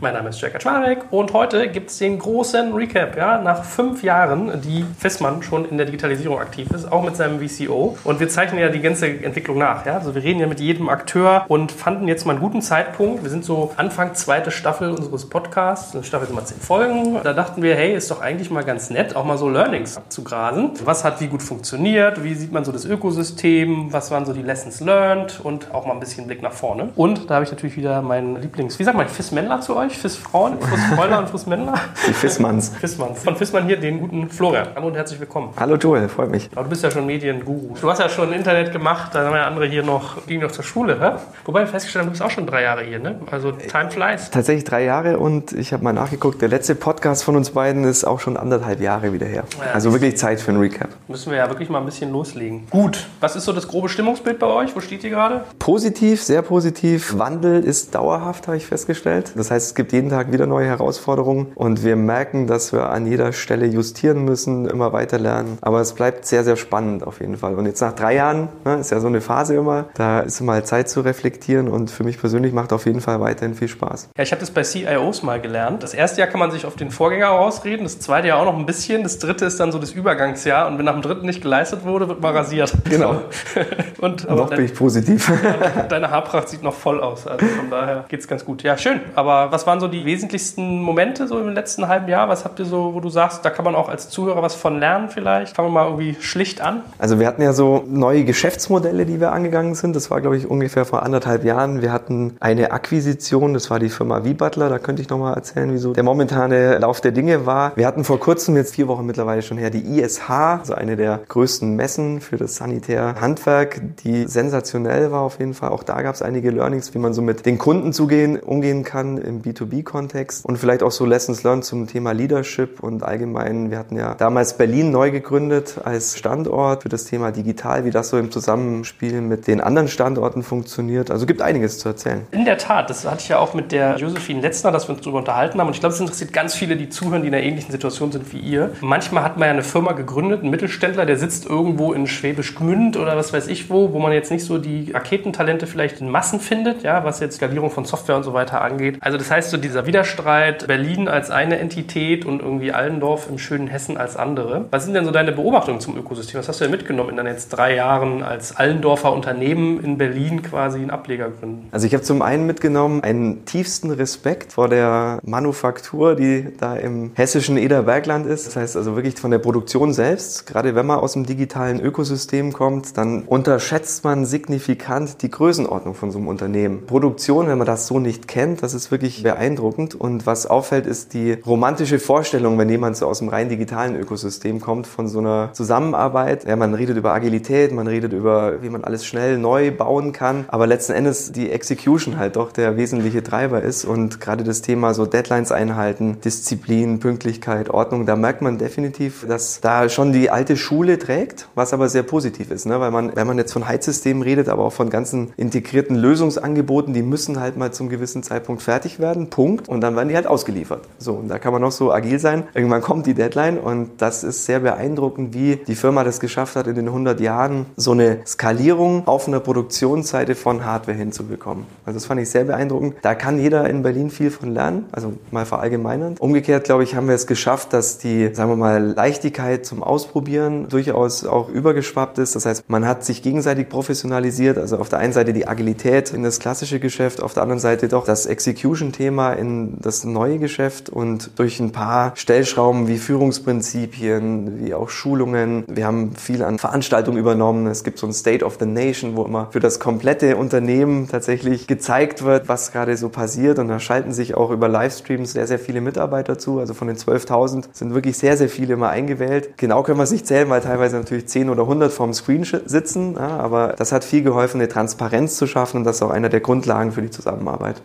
Mein Name ist Jörg Kaczmarek und heute gibt es den großen Recap. Ja, nach fünf Jahren, die Fissmann schon in der Digitalisierung aktiv ist, auch mit seinem VCO. Und wir zeichnen ja die ganze Entwicklung nach. Ja? Also wir reden ja mit jedem Akteur und fanden jetzt mal einen guten Zeitpunkt. Wir sind so Anfang zweite Staffel unseres Podcasts. In Staffel sind mal zehn Folgen. Da dachten wir, hey, ist doch eigentlich mal ganz nett, auch mal so Learnings zu grasen. Was hat wie gut funktioniert? Wie sieht man so das Ökosystem? Was waren so die Lessons learned? Und auch mal ein bisschen Blick nach vorne. Und da habe ich natürlich wieder meinen Lieblings, wie sagt man, Fiss-Männler zu euch? Euch, Fiss Frauen, Fiss Fräulein und Fiss Männer. Die Fissmanns. Fissmanns. Von Fissmann hier den guten Florian. Hallo und herzlich willkommen. Hallo Joel, freut mich. Aber du bist ja schon Medienguru. Du hast ja schon Internet gemacht, da haben ja andere hier noch, gingen noch zur Schule. Hä? Wobei wir festgestellt haben, du bist auch schon drei Jahre hier, ne? Also time flies. Tatsächlich drei Jahre und ich habe mal nachgeguckt, der letzte Podcast von uns beiden ist auch schon anderthalb Jahre wieder her. Ja, also wirklich Zeit für ein Recap. Müssen wir ja wirklich mal ein bisschen loslegen. Gut, was ist so das grobe Stimmungsbild bei euch? Wo steht ihr gerade? Positiv, sehr positiv. Wandel ist dauerhaft, habe ich festgestellt. Das heißt, es gibt jeden Tag wieder neue Herausforderungen und wir merken, dass wir an jeder Stelle justieren müssen, immer weiter lernen. Aber es bleibt sehr, sehr spannend auf jeden Fall. Und jetzt nach drei Jahren, ne, ist ja so eine Phase immer, da ist mal Zeit zu reflektieren und für mich persönlich macht auf jeden Fall weiterhin viel Spaß. Ja, ich habe das bei CIOs mal gelernt. Das erste Jahr kann man sich auf den Vorgänger ausreden, das zweite Jahr auch noch ein bisschen, das dritte ist dann so das Übergangsjahr und wenn nach dem dritten nicht geleistet wurde, wird mal rasiert. Genau. und, noch bin ich positiv. Deine Haarpracht sieht noch voll aus, also von daher geht es ganz gut. Ja, schön. Aber was waren so die wesentlichsten Momente so im letzten halben Jahr? Was habt ihr so, wo du sagst, da kann man auch als Zuhörer was von lernen vielleicht? Fangen wir mal irgendwie schlicht an. Also wir hatten ja so neue Geschäftsmodelle, die wir angegangen sind. Das war, glaube ich, ungefähr vor anderthalb Jahren. Wir hatten eine Akquisition, das war die Firma V-Butler. Da könnte ich nochmal erzählen, wieso der momentane Lauf der Dinge war. Wir hatten vor kurzem, jetzt vier Wochen mittlerweile schon her, die ISH, also eine der größten Messen für das Sanitärhandwerk, die sensationell war auf jeden Fall. Auch da gab es einige Learnings, wie man so mit den Kunden zugehen, umgehen kann im B2B-Kontext und vielleicht auch so Lessons learned zum Thema Leadership und allgemein. Wir hatten ja damals Berlin neu gegründet als Standort für das Thema digital, wie das so im Zusammenspiel mit den anderen Standorten funktioniert. Also gibt einiges zu erzählen. In der Tat, das hatte ich ja auch mit der Josephine Letzner, dass wir uns darüber unterhalten haben und ich glaube, es interessiert ganz viele, die zuhören, die in einer ähnlichen Situation sind wie ihr. Manchmal hat man ja eine Firma gegründet, einen Mittelständler, der sitzt irgendwo in Schwäbisch Gmünd oder was weiß ich wo, wo man jetzt nicht so die Raketentalente vielleicht in Massen findet, ja, was jetzt Skalierung von Software und so weiter angeht. Also das heißt, so dieser Widerstreit Berlin als eine Entität und irgendwie Allendorf im schönen Hessen als andere. Was sind denn so deine Beobachtungen zum Ökosystem? Was hast du denn mitgenommen in deinen jetzt drei Jahren als Allendorfer Unternehmen in Berlin quasi einen Ableger gründen? Also ich habe zum einen mitgenommen einen tiefsten Respekt vor der Manufaktur, die da im hessischen Ederbergland ist. Das heißt also wirklich von der Produktion selbst. Gerade wenn man aus dem digitalen Ökosystem kommt, dann unterschätzt man signifikant die Größenordnung von so einem Unternehmen. Produktion, wenn man das so nicht kennt, das ist wirklich beeindruckend. Und was auffällt, ist die romantische Vorstellung, wenn jemand so aus dem rein digitalen Ökosystem kommt, von so einer Zusammenarbeit. Ja, man redet über Agilität, man redet über, wie man alles schnell neu bauen kann, aber letzten Endes die Execution halt doch der wesentliche Treiber ist und gerade das Thema so Deadlines einhalten, Disziplin, Pünktlichkeit, Ordnung, da merkt man definitiv, dass da schon die alte Schule trägt, was aber sehr positiv ist, ne? weil man, wenn man jetzt von Heizsystemen redet, aber auch von ganzen integrierten Lösungsangeboten, die müssen halt mal zum gewissen Zeitpunkt fertig werden, Punkt, und dann werden die halt ausgeliefert. So, und da kann man noch so agil sein. Irgendwann kommt die Deadline und das ist sehr beeindruckend, wie die Firma das geschafft hat, in den 100 Jahren so eine Skalierung auf einer Produktionsseite von Hardware hinzubekommen. Also das fand ich sehr beeindruckend. Da kann jeder in Berlin viel von lernen, also mal verallgemeinern. Umgekehrt, glaube ich, haben wir es geschafft, dass die, sagen wir mal, Leichtigkeit zum Ausprobieren durchaus auch übergeschwappt ist. Das heißt, man hat sich gegenseitig professionalisiert. Also auf der einen Seite die Agilität in das klassische Geschäft, auf der anderen Seite doch das Execution-Thema in das neue Geschäft und durch ein paar Stellschrauben wie Führungsprinzipien, wie auch Schulungen. Wir haben viel an Veranstaltungen übernommen. Es gibt so ein State of the Nation, wo immer für das komplette Unternehmen tatsächlich gezeigt wird, was gerade so passiert. Und da schalten sich auch über Livestreams sehr, sehr viele Mitarbeiter zu. Also von den 12.000 sind wirklich sehr, sehr viele immer eingewählt. Genau können wir es nicht zählen, weil teilweise natürlich 10 oder 100 vorm Screen sitzen. Aber das hat viel geholfen, eine Transparenz zu schaffen und das ist auch einer der Grundlagen für die Zusammenarbeit.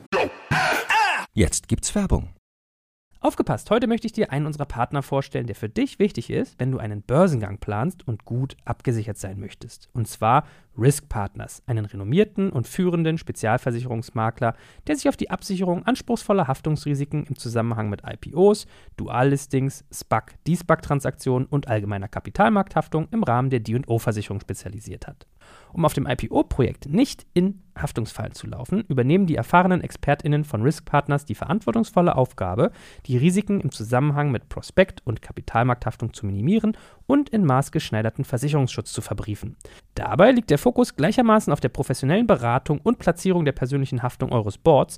Jetzt gibt's Werbung. Aufgepasst, heute möchte ich dir einen unserer Partner vorstellen, der für dich wichtig ist, wenn du einen Börsengang planst und gut abgesichert sein möchtest. Und zwar Risk Partners, einen renommierten und führenden Spezialversicherungsmakler, der sich auf die Absicherung anspruchsvoller Haftungsrisiken im Zusammenhang mit IPOs, Duallistings, SPAC, D-SPAC-Transaktionen und allgemeiner Kapitalmarkthaftung im Rahmen der D&O-Versicherung spezialisiert hat. Um auf dem IPO-Projekt nicht in Haftungsfallen zu laufen, übernehmen die erfahrenen ExpertInnen von Risk Partners die verantwortungsvolle Aufgabe, die Risiken im Zusammenhang mit Prospekt- und Kapitalmarkthaftung zu minimieren und in maßgeschneiderten Versicherungsschutz zu verbriefen. Dabei liegt der Fokus gleichermaßen auf der professionellen Beratung und Platzierung der persönlichen Haftung eures Boards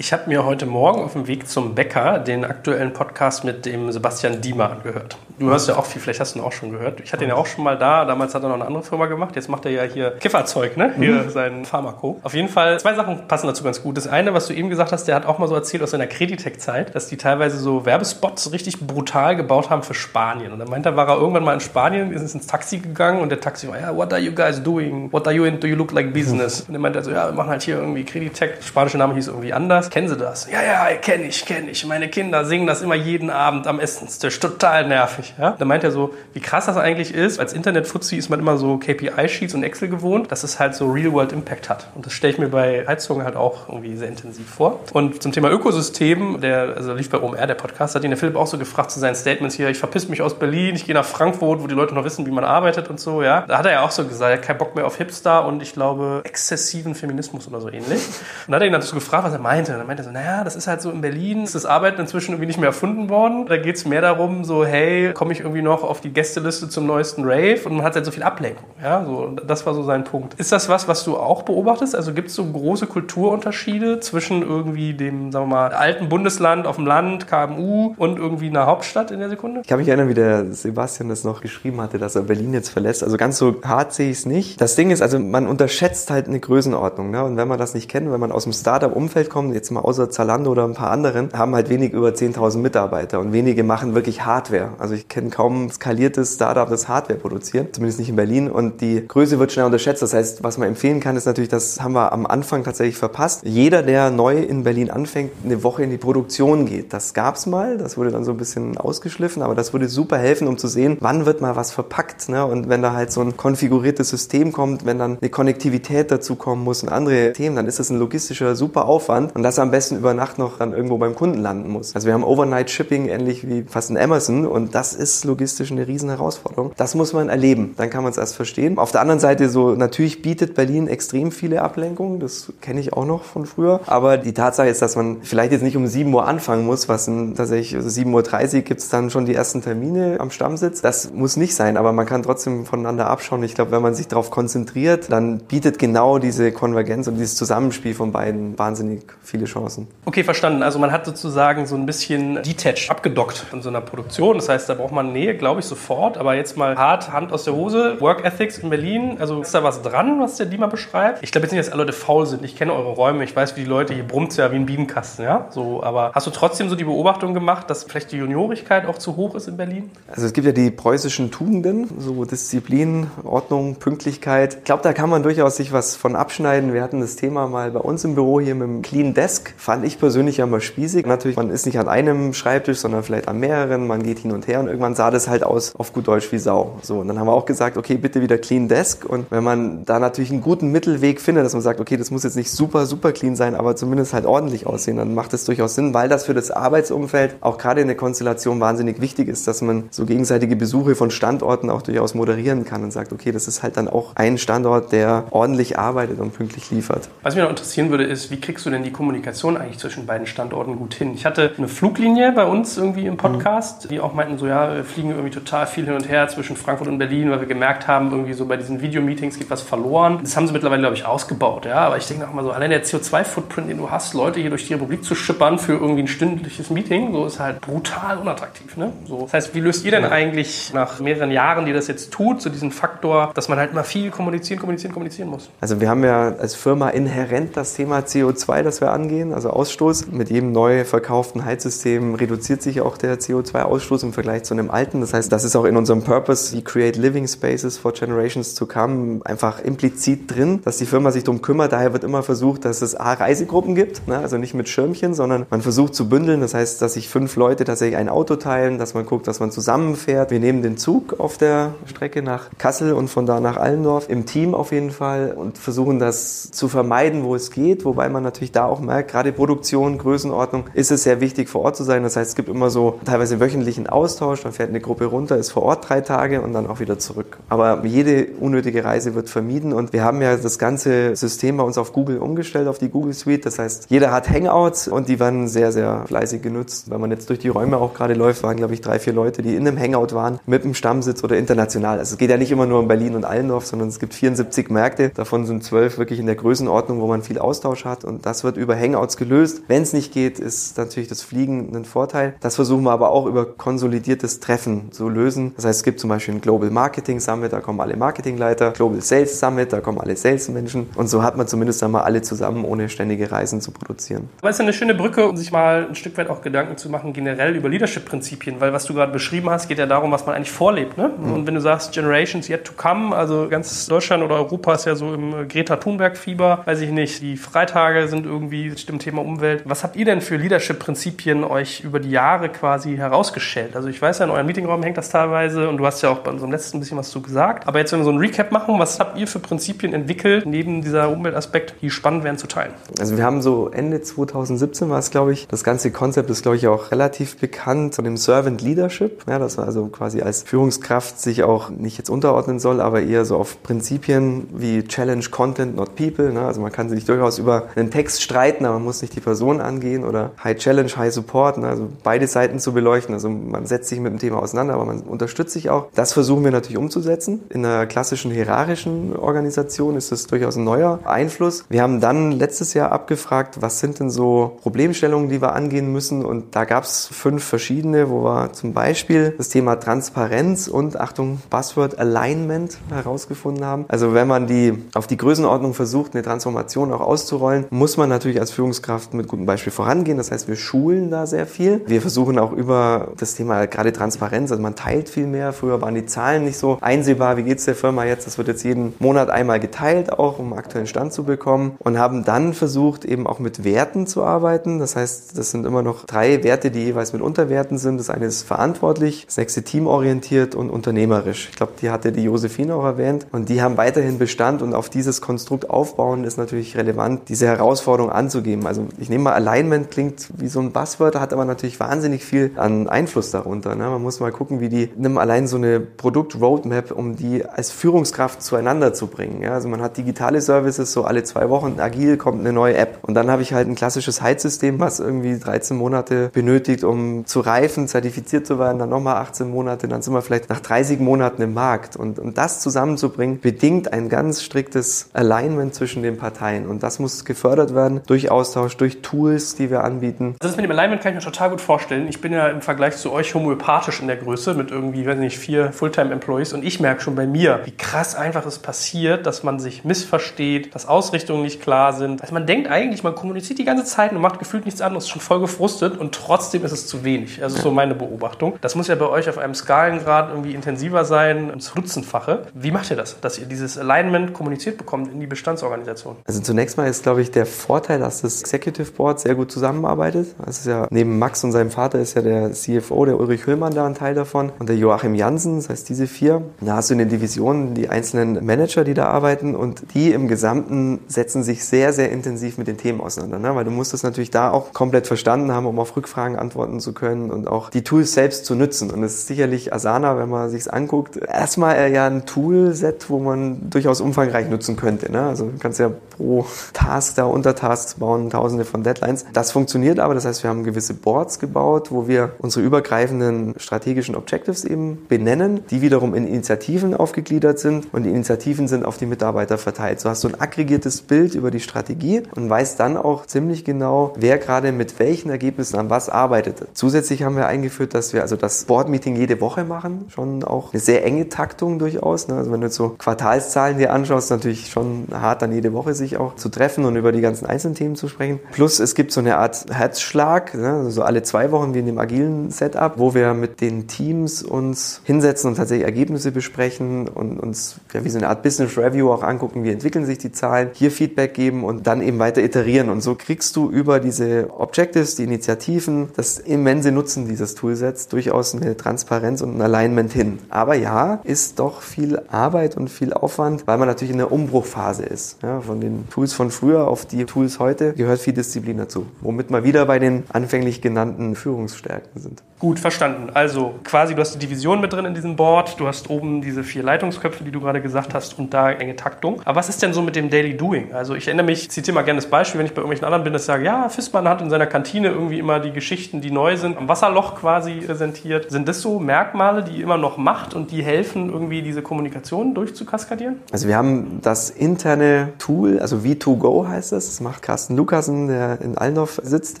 Ich habe mir heute Morgen auf dem Weg zum Bäcker den aktuellen Podcast mit dem Sebastian Diemer angehört. Du hörst ja auch viel, vielleicht hast du ihn auch schon gehört. Ich hatte ihn ja auch schon mal da, damals hat er noch eine andere Firma gemacht, jetzt macht er ja hier Kifferzeug, ne? Hier mhm. sein Pharmako. Auf jeden Fall, zwei Sachen passen dazu ganz gut. Das eine, was du eben gesagt hast, der hat auch mal so erzählt aus seiner Creditec-Zeit, dass die teilweise so Werbespots richtig brutal gebaut haben für Spanien. Und dann meint er, war er irgendwann mal in Spanien, ist ins Taxi gegangen und der Taxi war, ja, what are you guys doing? What are you into? You look like business. Und er meinte so, ja, wir machen halt hier irgendwie Creditec. Spanische Name hieß irgendwie anders kennen Sie das? Ja, ja, kenne ich, kenne ich. Meine Kinder singen das immer jeden Abend am Essenstisch. Total nervig. Ja? Da meint er so, wie krass das eigentlich ist. Als Internet-Fuzzi ist man immer so KPI-Sheets und Excel gewohnt, dass es halt so Real-World-Impact hat. Und das stelle ich mir bei Heizungen halt auch irgendwie sehr intensiv vor. Und zum Thema Ökosystem, der also lief bei OMR, der Podcast, hat ihn der Philipp auch so gefragt zu seinen Statements hier, ich verpiss mich aus Berlin, ich gehe nach Frankfurt, wo die Leute noch wissen, wie man arbeitet und so, ja. Da hat er ja auch so gesagt, er hat keinen Bock mehr auf Hipster und ich glaube exzessiven Feminismus oder so ähnlich. Und dann hat er ihn dann so gefragt, was er meinte. Dann meinte er so, naja, das ist halt so in Berlin, ist das Arbeiten inzwischen irgendwie nicht mehr erfunden worden. Da geht es mehr darum, so, hey, komme ich irgendwie noch auf die Gästeliste zum neuesten Rave? Und man hat halt so viel Ablenkung. Ja, so, das war so sein Punkt. Ist das was, was du auch beobachtest? Also gibt es so große Kulturunterschiede zwischen irgendwie dem, sagen wir mal, alten Bundesland auf dem Land, KMU und irgendwie einer Hauptstadt in der Sekunde? Ich kann mich erinnern, wie der Sebastian das noch geschrieben hatte, dass er Berlin jetzt verlässt. Also ganz so hart sehe ich es nicht. Das Ding ist, also man unterschätzt halt eine Größenordnung. Ne? Und wenn man das nicht kennt, wenn man aus dem Startup-Umfeld kommt, jetzt mal außer Zalando oder ein paar anderen, haben halt wenig über 10.000 Mitarbeiter und wenige machen wirklich Hardware. Also ich kenne kaum ein skaliertes Startup, das Hardware produziert, zumindest nicht in Berlin. Und die Größe wird schnell unterschätzt. Das heißt, was man empfehlen kann, ist natürlich, das haben wir am Anfang tatsächlich verpasst. Jeder, der neu in Berlin anfängt, eine Woche in die Produktion geht. Das gab's mal, das wurde dann so ein bisschen ausgeschliffen, aber das würde super helfen, um zu sehen, wann wird mal was verpackt. Ne? Und wenn da halt so ein konfiguriertes System kommt, wenn dann eine Konnektivität dazu kommen muss und andere Themen, dann ist das ein logistischer super Aufwand und das am besten über Nacht noch dann irgendwo beim Kunden landen muss. Also wir haben Overnight Shipping ähnlich wie fast in Amazon und das ist logistisch eine riesen Herausforderung. Das muss man erleben, dann kann man es erst verstehen. Auf der anderen Seite so, natürlich bietet Berlin extrem viele Ablenkungen, das kenne ich auch noch von früher, aber die Tatsache ist, dass man vielleicht jetzt nicht um 7 Uhr anfangen muss, was in, tatsächlich also 7.30 Uhr gibt es dann schon die ersten Termine am Stammsitz. Das muss nicht sein, aber man kann trotzdem voneinander abschauen. Ich glaube, wenn man sich darauf konzentriert, dann bietet genau diese Konvergenz und dieses Zusammenspiel von beiden wahnsinnig viele Chancen. Okay, verstanden. Also man hat sozusagen so ein bisschen detached, abgedockt von so einer Produktion. Das heißt, da braucht man Nähe, glaube ich, sofort. Aber jetzt mal hart, Hand aus der Hose. Work Ethics in Berlin. Also ist da was dran, was der Dima beschreibt? Ich glaube jetzt nicht, dass alle Leute faul sind. Ich kenne eure Räume. Ich weiß, wie die Leute, hier brummt ja wie ein Bienenkasten. Ja? So, aber hast du trotzdem so die Beobachtung gemacht, dass vielleicht die Juniorigkeit auch zu hoch ist in Berlin? Also es gibt ja die preußischen Tugenden, so Disziplin, Ordnung, Pünktlichkeit. Ich glaube, da kann man durchaus sich was von abschneiden. Wir hatten das Thema mal bei uns im Büro hier mit dem Clean Desk Desk fand ich persönlich ja mal spießig. Natürlich, man ist nicht an einem Schreibtisch, sondern vielleicht an mehreren. Man geht hin und her und irgendwann sah das halt aus auf gut Deutsch wie Sau. So, und dann haben wir auch gesagt, okay, bitte wieder Clean Desk. Und wenn man da natürlich einen guten Mittelweg findet, dass man sagt, okay, das muss jetzt nicht super, super clean sein, aber zumindest halt ordentlich aussehen, dann macht es durchaus Sinn, weil das für das Arbeitsumfeld auch gerade in der Konstellation wahnsinnig wichtig ist, dass man so gegenseitige Besuche von Standorten auch durchaus moderieren kann und sagt, okay, das ist halt dann auch ein Standort, der ordentlich arbeitet und pünktlich liefert. Was mich noch interessieren würde, ist, wie kriegst du denn die Kommunikation eigentlich zwischen beiden Standorten gut hin? Ich hatte eine Fluglinie bei uns irgendwie im Podcast, mhm. die auch meinten so, ja, wir fliegen irgendwie total viel hin und her zwischen Frankfurt und Berlin, weil wir gemerkt haben, irgendwie so bei diesen Videomeetings geht was verloren. Das haben sie mittlerweile, glaube ich, ausgebaut, ja. Aber ich denke auch mal so, allein der CO2-Footprint, den du hast, Leute hier durch die Republik zu schippern für irgendwie ein stündliches Meeting, so ist halt brutal unattraktiv, ne? So. Das heißt, wie löst ihr denn eigentlich nach mehreren Jahren, die das jetzt tut, so diesen Faktor, dass man halt immer viel kommunizieren, kommunizieren, kommunizieren muss? Also wir haben ja als Firma inhärent das Thema CO2, das wir angehen, also Ausstoß. Mit jedem neu verkauften Heizsystem reduziert sich auch der CO2-Ausstoß im Vergleich zu einem alten. Das heißt, das ist auch in unserem Purpose, wie Create Living Spaces for Generations to Come, einfach implizit drin, dass die Firma sich darum kümmert. Daher wird immer versucht, dass es A, Reisegruppen gibt, ne? also nicht mit Schirmchen, sondern man versucht zu bündeln. Das heißt, dass sich fünf Leute tatsächlich ein Auto teilen, dass man guckt, dass man zusammenfährt. Wir nehmen den Zug auf der Strecke nach Kassel und von da nach Allendorf im Team auf jeden Fall und versuchen das zu vermeiden, wo es geht. Wobei man natürlich da auch merkt, gerade Produktion, Größenordnung, ist es sehr wichtig vor Ort zu sein. Das heißt, es gibt immer so teilweise wöchentlichen Austausch. Dann fährt eine Gruppe runter, ist vor Ort drei Tage und dann auch wieder zurück. Aber jede unnötige Reise wird vermieden und wir haben ja das ganze System bei uns auf Google umgestellt, auf die Google Suite. Das heißt, jeder hat Hangouts und die werden sehr, sehr fleißig genutzt. Wenn man jetzt durch die Räume auch gerade läuft, waren, glaube ich, drei, vier Leute, die in einem Hangout waren, mit einem Stammsitz oder international. Also es geht ja nicht immer nur um Berlin und Allendorf, sondern es gibt 74 Märkte. Davon sind zwölf wirklich in der Größenordnung, wo man viel Austausch hat und das wird über Hangouts gelöst. Wenn es nicht geht, ist natürlich das Fliegen ein Vorteil. Das versuchen wir aber auch über konsolidiertes Treffen zu lösen. Das heißt, es gibt zum Beispiel ein Global Marketing Summit, da kommen alle Marketingleiter, Global Sales Summit, da kommen alle Salesmenschen und so hat man zumindest einmal alle zusammen, ohne ständige Reisen zu produzieren. Aber es ist eine schöne Brücke, um sich mal ein Stück weit auch Gedanken zu machen, generell über Leadership-Prinzipien, weil was du gerade beschrieben hast, geht ja darum, was man eigentlich vorlebt. Ne? Mhm. Und wenn du sagst, Generations yet to come, also ganz Deutschland oder Europa ist ja so im Greta Thunberg-Fieber, weiß ich nicht, die Freitage sind irgendwie mit dem Thema Umwelt. Was habt ihr denn für Leadership-Prinzipien euch über die Jahre quasi herausgestellt? Also ich weiß ja, in eurem Meetingraum hängt das teilweise und du hast ja auch bei unserem letzten bisschen was zu gesagt. Aber jetzt, wenn wir so ein Recap machen, was habt ihr für Prinzipien entwickelt, neben dieser Umweltaspekt, die spannend wären zu teilen? Also wir haben so Ende 2017 war es, glaube ich, das ganze Konzept ist, glaube ich, auch relativ bekannt von dem Servant Leadership. Ja, das war also quasi als Führungskraft sich auch nicht jetzt unterordnen soll, aber eher so auf Prinzipien wie Challenge Content, not People. Ne? Also man kann sich durchaus über einen Text streiten, aber man muss nicht die Person angehen oder High Challenge, High Support. Ne? Also beide Seiten zu beleuchten. Also man setzt sich mit dem Thema auseinander, aber man unterstützt sich auch. Das versuchen wir natürlich umzusetzen. In einer klassischen hierarchischen Organisation ist das durchaus ein neuer Einfluss. Wir haben dann letztes Jahr abgefragt, was sind denn so Problemstellungen, die wir angehen müssen und da gab es fünf verschiedene, wo wir zum Beispiel das Thema Transparenz und Achtung, Buzzword Alignment herausgefunden haben. Also wenn man die auf die Größenordnung versucht, eine Transformation auch auszurollen, muss man natürlich als Führungskraft mit gutem Beispiel vorangehen. Das heißt, wir schulen da sehr viel. Wir versuchen auch über das Thema gerade Transparenz, also man teilt viel mehr. Früher waren die Zahlen nicht so einsehbar. Wie geht's der Firma jetzt? Das wird jetzt jeden Monat einmal geteilt, auch um aktuellen Stand zu bekommen und haben dann versucht, eben auch mit Werten zu arbeiten. Das heißt, das sind immer noch drei Werte, die jeweils mit Unterwerten sind. Das eine ist verantwortlich, das nächste teamorientiert und unternehmerisch. Ich glaube, die hatte die Josephine auch erwähnt und die haben weiterhin Bestand und auf dieses Konstrukt aufbauen ist natürlich relevant, diese Herausforderung anzugeben. Also ich nehme mal Alignment klingt wie so ein Buzzword, hat aber natürlich wahnsinnig viel an Einfluss darunter. Ne? Man muss mal gucken, wie die, nimm allein so eine Produkt-Roadmap, um die als Führungskraft zueinander zu bringen. Ja? Also man hat digitale Services, so alle zwei Wochen agil kommt eine neue App und dann habe ich halt ein klassisches Heizsystem, was irgendwie 13 Monate benötigt, um zu reifen, zertifiziert zu werden, dann nochmal 18 Monate, dann sind wir vielleicht nach 30 Monaten im Markt. Und um das zusammenzubringen, bedingt ein ganz striktes Alignment zwischen den Parteien. Und das muss gefördert werden durch Austausch, durch Tools, die wir anbieten. Das mit dem Alignment kann ich mir total gut vorstellen. Ich bin ja im Vergleich zu euch homöopathisch in der Größe mit irgendwie, weiß nicht, vier Fulltime-Employees und ich merke schon bei mir, wie krass einfach es passiert, dass man sich missversteht, dass Ausrichtungen nicht klar sind. Also man denkt eigentlich, man kommuniziert die ganze Zeit und macht gefühlt nichts anderes, schon voll gefrustet und trotzdem ist es zu wenig. Also so meine Beobachtung. Das muss ja bei euch auf einem Skalengrad irgendwie intensiver sein, ins Nutzenfache. Wie macht ihr das, dass ihr dieses Alignment kommuniziert bekommt in die Bestandsorganisation? Also zunächst mal ist, glaube ich, der Vorteil, dass das Executive Board sehr gut zusammenarbeitet. Das ist ja neben Max und seinem Vater ist ja der CFO, der Ulrich Hüllmann da ein Teil davon und der Joachim Jansen, das heißt diese vier. Da hast du in den Divisionen die einzelnen Manager, die da arbeiten und die im Gesamten setzen sich sehr, sehr intensiv mit den Themen auseinander, ne? weil du musst das natürlich da auch komplett verstanden haben, um auf Rückfragen antworten zu können und auch die Tools selbst zu nutzen. Und es ist sicherlich Asana, wenn man sich anguckt, erstmal ja ein Toolset, wo man durchaus umfangreich nutzen könnte. Ne? Also du kannst ja pro Task da Untertasks bauen, tausende von Deadlines. Das funktioniert aber, das heißt, wir haben gewisse Boards gebaut, wo wir unsere übergreifenden strategischen Objectives eben benennen, die wiederum in Initiativen aufgegliedert sind und die Initiativen sind auf die Mitarbeiter verteilt. So hast du ein aggregiertes Bild über die Strategie und weißt dann auch ziemlich genau, wer gerade mit welchen Ergebnissen an was arbeitet. Zusätzlich haben wir eingeführt, dass wir also das Board-Meeting jede Woche machen, schon auch eine sehr enge Taktung durchaus. Ne? Also wenn du jetzt so Quartalszahlen dir anschaust, natürlich schon hart dann jede Woche sich auch zu treffen und über die ganzen einzelnen Themen zu sprechen. Plus es gibt so eine Art Herzschlag, ne? also so alle zwei Wochen wie in dem agilen Setup, wo wir mit den Teams uns hinsetzen und tatsächlich Ergebnisse besprechen und uns ja, wie so eine Art Business Review auch angucken, wie entwickeln sich die Zahlen, hier Feedback geben und dann eben weiter iterieren. Und so kriegst du über diese Objectives, die Initiativen, das immense Nutzen dieses Toolsets durchaus eine Transparenz und ein Alignment hin. Aber ja, ist doch viel Arbeit und viel Aufwand, weil man natürlich in der Umbruchphase ist. Ja, von den Tools von früher auf die Tools heute gehört viel Disziplin dazu, womit wir wieder bei den anfänglich genannten Führungsstärken sind. Gut, verstanden. Also quasi, du hast die Division mit drin in diesem Board, du hast oben diese vier Leitungsköpfe, die du gerade gesagt hast, und da enge Taktung. Aber was ist denn so mit dem Daily Doing? Also ich erinnere mich, ich zitiere mal gerne das Beispiel, wenn ich bei irgendwelchen anderen bin, dass ich sage, ja, Fissmann hat in seiner Kantine irgendwie immer die Geschichten, die neu sind, am Wasserloch quasi präsentiert. Sind das so Merkmale, die immer noch macht und die helfen, irgendwie diese Kommunikation durchzukaskadieren? Also wir haben das interne Tool, also V2Go heißt es, das macht Carsten Lukasen, der in Allendorf sitzt,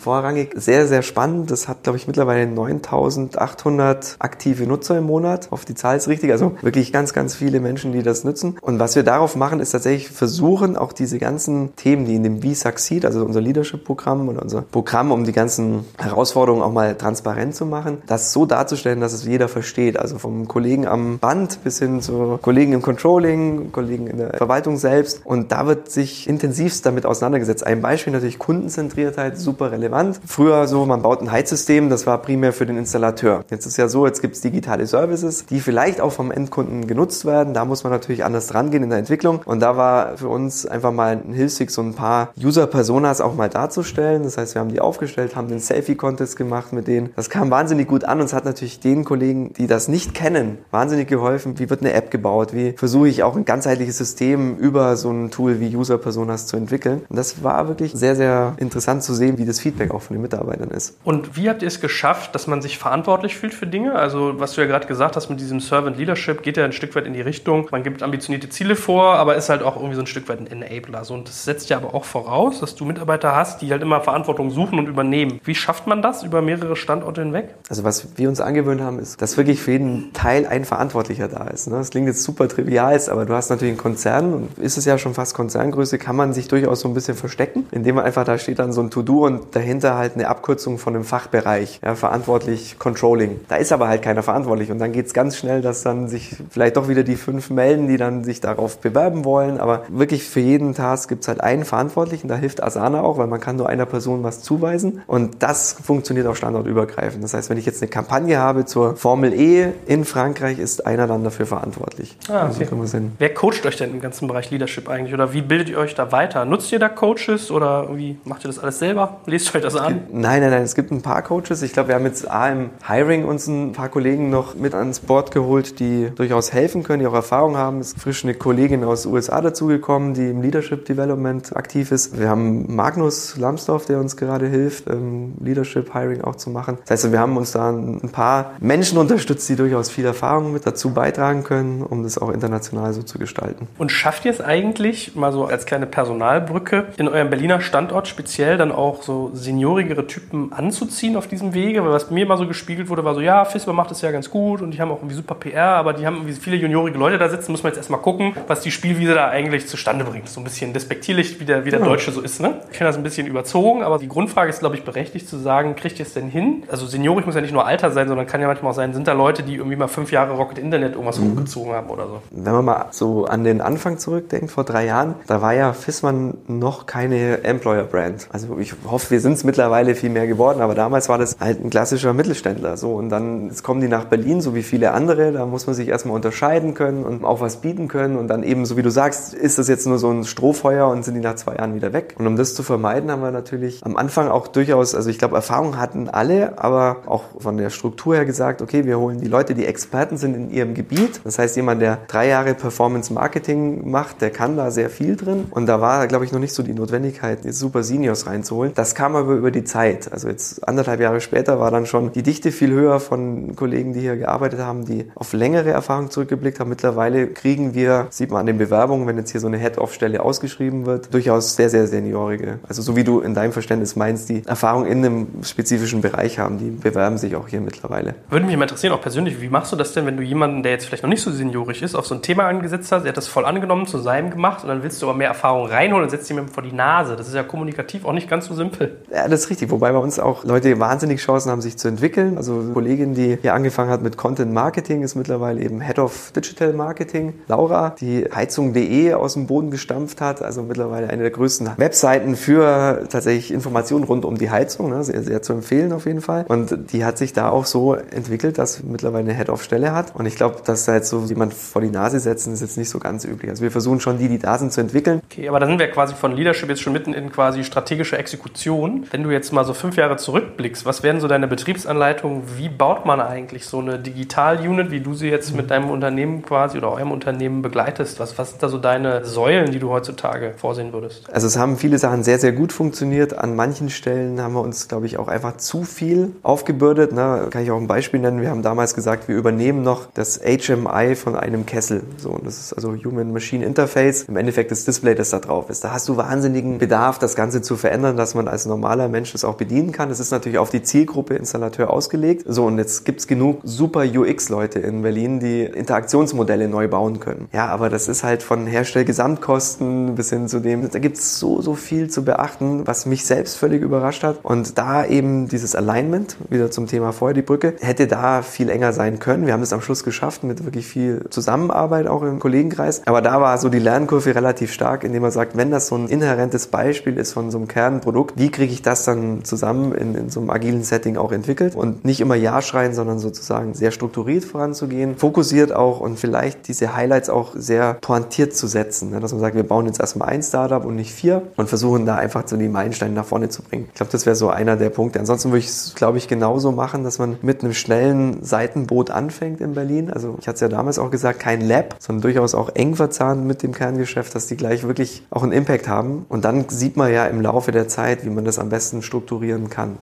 vorrangig. Sehr, sehr spannend. Das hat, glaube ich, mittlerweile 9800 aktive Nutzer im Monat. Auf die Zahl ist richtig. Also wirklich ganz, ganz viele Menschen, die das nutzen. Und was wir darauf machen, ist tatsächlich versuchen, auch diese ganzen Themen, die in dem V-Succeed, also unser Leadership-Programm oder unser Programm, um die ganzen Herausforderungen auch mal transparent zu machen, das so darzustellen, dass es jeder versteht. Also vom Kollegen am Band bis hin zu Kollegen im Controlling, Kollegen in der Verwaltung selbst. Und da wird sich intensivst damit auseinandergesetzt. Ein Beispiel natürlich Kundenzentriertheit, super relevant. Früher so, man baut ein Heizsystem, das war primär für den Installateur. Jetzt ist ja so, jetzt gibt es digitale Services, die vielleicht auch vom Endkunden genutzt werden. Da muss man natürlich anders rangehen in der Entwicklung. Und da war für uns einfach mal ein Hilfsweg, so ein paar User-Personas auch mal darzustellen. Das heißt, wir haben die aufgestellt, haben den Selfie-Contest gemacht mit denen. Das kam wahnsinnig gut an und es hat natürlich den Kollegen, die das nicht kennen, wahnsinnig geholfen. Wie wird eine App gebaut? Wie versuche ich auch ein ganzheitliches System über so ein Tool wie User-Personas zu entwickeln? Und das war wirklich sehr, sehr interessant zu sehen, wie das Feedback auch von den Mitarbeitern ist. Und wie habt ihr es geschafft, dass man sich verantwortlich fühlt für Dinge? Also, was du ja gerade gesagt hast mit diesem Servant Leadership, geht ja ein Stück weit in die Richtung, man gibt ambitionierte Ziele vor, aber ist halt auch irgendwie so ein Stück weit ein Enabler. So, und das setzt ja aber auch voraus, dass du Mitarbeiter hast, die halt immer Verantwortung suchen und übernehmen. Wie schafft man das über mehrere Standorte hinweg? Also, was wir uns angewöhnt haben, ist, dass wirklich für jeden Teil ein Verantwortlicher da ist. Ne? Das klingt jetzt super trivial, aber du hast natürlich einen Konzern und ist es ja schon fast Konzerngröße, kann man sich durchaus so ein bisschen verstecken, indem man einfach da steht dann so ein To-Do und dahinter halt eine Abkürzung von einem Fachbereich, ja, verantwortlich Controlling. Da ist aber halt keiner verantwortlich und dann geht es ganz schnell, dass dann sich vielleicht doch wieder die fünf melden, die dann sich darauf bewerben wollen. Aber wirklich für jeden Task gibt es halt einen Verantwortlichen, da hilft Asana auch, weil man kann nur einer Person was zuweisen und das funktioniert auch standortübergreifend. Das heißt, wenn ich jetzt eine Kampagne habe zur Formel E in Frankreich, ist einer dann dafür verantwortlich. Ah, okay. Also Wer coacht euch denn im ganzen Bereich Leadership eigentlich oder wie bildet ihr euch da weiter? Nutzt ihr da Coaches oder wie macht ihr das alles selber? Lest euch das an? Nein, nein, nein, es gibt ein paar Coaches. Ich glaube, wir haben jetzt A im Hiring uns ein paar Kollegen noch mit ans Board geholt, die durchaus helfen können, die auch Erfahrung haben. Es ist frisch eine Kollegin aus den USA dazugekommen, die im Leadership Development aktiv ist. Wir haben Magnus Lambsdorff, der uns gerade hilft, ähm, Leadership Hiring auch zu machen. Das heißt, wir haben uns da ein paar Menschen unterstützt, die durchaus viel Erfahrung mit dazu beitragen können, um das auch international so zu gestalten. Und schafft ihr es eigentlich, mal so als kleine Personalbrücke, in eurem Berliner Standort speziell dann auch so seniorigere Typen anzuziehen auf diesem Wege? Weil was mir mal so gespiegelt wurde, war so, ja, FISBA macht das ja ganz gut und die haben auch irgendwie super PR, aber die haben irgendwie viele juniorige Leute da sitzen, muss man jetzt erstmal gucken, was die Spielwiese da eigentlich zustande bringt. So ein bisschen despektierlich, wie der, wie der ja. Deutsche so ist. Ne? Ich finde das ein bisschen überzogen, aber die Grundfrage ist, glaube ich, berechtigt zu sagen, kriegt ihr es denn hin? Also seniorig muss ja nicht nur Alter sein, sondern kann ja manchmal auch sein, sind da Leute, die irgendwie mal fünf Jahre Rocket Internet irgendwas mhm. hochgezogen haben oder so. Wenn man mal so an den Anfang zurückdenkt, vor drei Jahren, da war ja Fissmann noch keine Employer Brand. Also ich hoffe, wir sind es mittlerweile viel mehr geworden, aber damals war das halt ein klassischer Mittelständler. So und dann jetzt kommen die nach Berlin, so wie viele andere. Da muss man sich erstmal unterscheiden können und auch was bieten können. Und dann eben, so wie du sagst, ist das jetzt nur so ein Strohfeuer und sind die nach zwei Jahren wieder weg. Und um das zu vermeiden, haben wir natürlich am Anfang auch durchaus, also ich glaube, Erfahrung hatten alle, aber auch von der Struktur her gesagt, okay, wir holen die Leute, die Experten sind in ihrem Gebiet. Das heißt, jemand, der drei Jahre Performance Marketing macht, der kann da sehr viel drin. Und da war, glaube ich, noch nicht so die Notwendigkeit, super Seniors reinzuholen. Das kam aber über die Zeit. Also jetzt anderthalb Jahre später war dann schon die Dichte viel höher von Kollegen, die hier gearbeitet haben, die auf längere Erfahrung zurückgeblickt haben. Mittlerweile kriegen wir, sieht man an den Bewerbungen, wenn jetzt hier so eine Head-Off-Stelle ausgeschrieben wird, durchaus sehr, sehr seniorige. Also so wie du in deinem Verständnis meinst, die Erfahrung in einem spezifischen Bereich haben, die bewerben sich auch hier mittlerweile. Würde mich mal interessieren, auch persönlich, wie machst du das denn, wenn du jemanden, der jetzt vielleicht noch nicht so seniorisch ist, auf so ein Thema angesetzt hast, der hat das voll angenommen, zu seinem gemacht und dann willst du aber mehr Erfahrung reinholen und setzt ihm vor die Nase. Das ist ja kommunikativ auch nicht ganz so simpel. Ja, das ist richtig. Wobei bei uns auch Leute wahnsinnig Chancen haben, sich zu entwickeln. Also eine Kollegin, die hier angefangen hat mit Content Marketing, ist mittlerweile eben Head of Digital Marketing. Laura, die Heizung.de aus dem Boden gestampft hat, also mittlerweile eine der größten Webseiten für tatsächlich Informationen rund um die Heizung. Ne? Sehr, sehr zu empfehlen auf jeden Fall. Und die hat sich da auch so entwickelt, dass mittlerweile eine Head of Stelle hat. Und ich glaube, dass da jetzt so jemand vor die Nase setzen, ist jetzt nicht so ganz üblich. Also wir versuchen schon die, die da sind, zu entwickeln. Okay, aber da sind wir quasi von Leadership jetzt schon mitten in quasi strategische Exekution. Wenn du jetzt mal so fünf Jahre zurückblickst, was wären so deine Betriebsanleitungen? Wie baut man eigentlich so eine Digital-Unit, wie du sie jetzt mit deinem Unternehmen quasi oder eurem Unternehmen begleitest? Was, was sind da so deine Säulen, die du heutzutage vorsehen würdest? Also es haben viele Sachen sehr, sehr gut funktioniert. An manchen Stellen haben wir uns, glaube ich, auch einfach zu viel aufgebürdet. Ne? Kann ich auch ein Beispiel nennen. Wir haben damals gesagt, wir übernehmen noch das HMI von einem Kessel. So, das ist also Human Machine Interface. Im Endeffekt das Display, das da drauf ist. Da hast du wahnsinnigen Bedarf, das Ganze zu verändern, dass man als normaler Mensch das auch bedienen kann. Das ist natürlich auf die Zielgruppe Installateur ausgelegt. So, und jetzt gibt's genug super UX-Leute in Berlin, die Interaktionsmodelle neu bauen können. Ja, aber das ist halt von Herstellgesamtkosten bis hin zu dem, da gibt's so, so viel zu beachten, was mich selbst völlig überrascht hat. Und da eben dieses Alignment, wieder zum Thema vorher die Brücke, hätte da viel enger sein können. Wir haben es am Schluss geschafft mit wirklich viel Zusammenarbeit auch im Kollegenkreis. Aber da war so die Lernkurve relativ stark, indem man sagt, wenn das so ein inhärentes Beispiel ist von so einem Kernprodukt, wie kriege ich das dann zusammen in, in so einem agilen Setting auch entwickelt und nicht immer Ja schreien, sondern sozusagen sehr strukturiert voranzugehen, fokussiert auch und vielleicht diese Highlights auch sehr pointiert zu setzen, ne? dass man sagt, wir bauen jetzt erstmal ein Startup und nicht vier und versuchen da einfach so die Meilensteine nach vorne zu bringen. Ich glaube, das wäre so einer der Punkte. Ansonsten würde ich es, glaube ich, genauso machen, dass man mit einem schnellen Seitenboot anfängt in Berlin. Also ich hatte es ja damals auch gesagt, kein Lab, sondern durchaus auch eng verzahnt mit dem Kerngeschäft, dass die gleich wirklich auch einen Impact haben. Und dann sieht man ja im Laufe der Zeit, wie man das am besten strukturieren kann.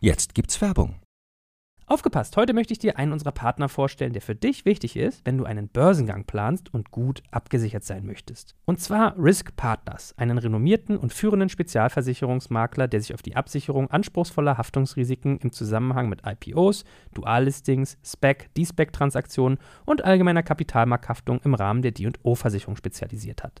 Jetzt gibt's Werbung. Aufgepasst, heute möchte ich dir einen unserer Partner vorstellen, der für dich wichtig ist, wenn du einen Börsengang planst und gut abgesichert sein möchtest. Und zwar Risk Partners, einen renommierten und führenden Spezialversicherungsmakler, der sich auf die Absicherung anspruchsvoller Haftungsrisiken im Zusammenhang mit IPOs, Duallistings, SPEC, D-SPEC-Transaktionen und allgemeiner Kapitalmarkthaftung im Rahmen der D&O-Versicherung spezialisiert hat.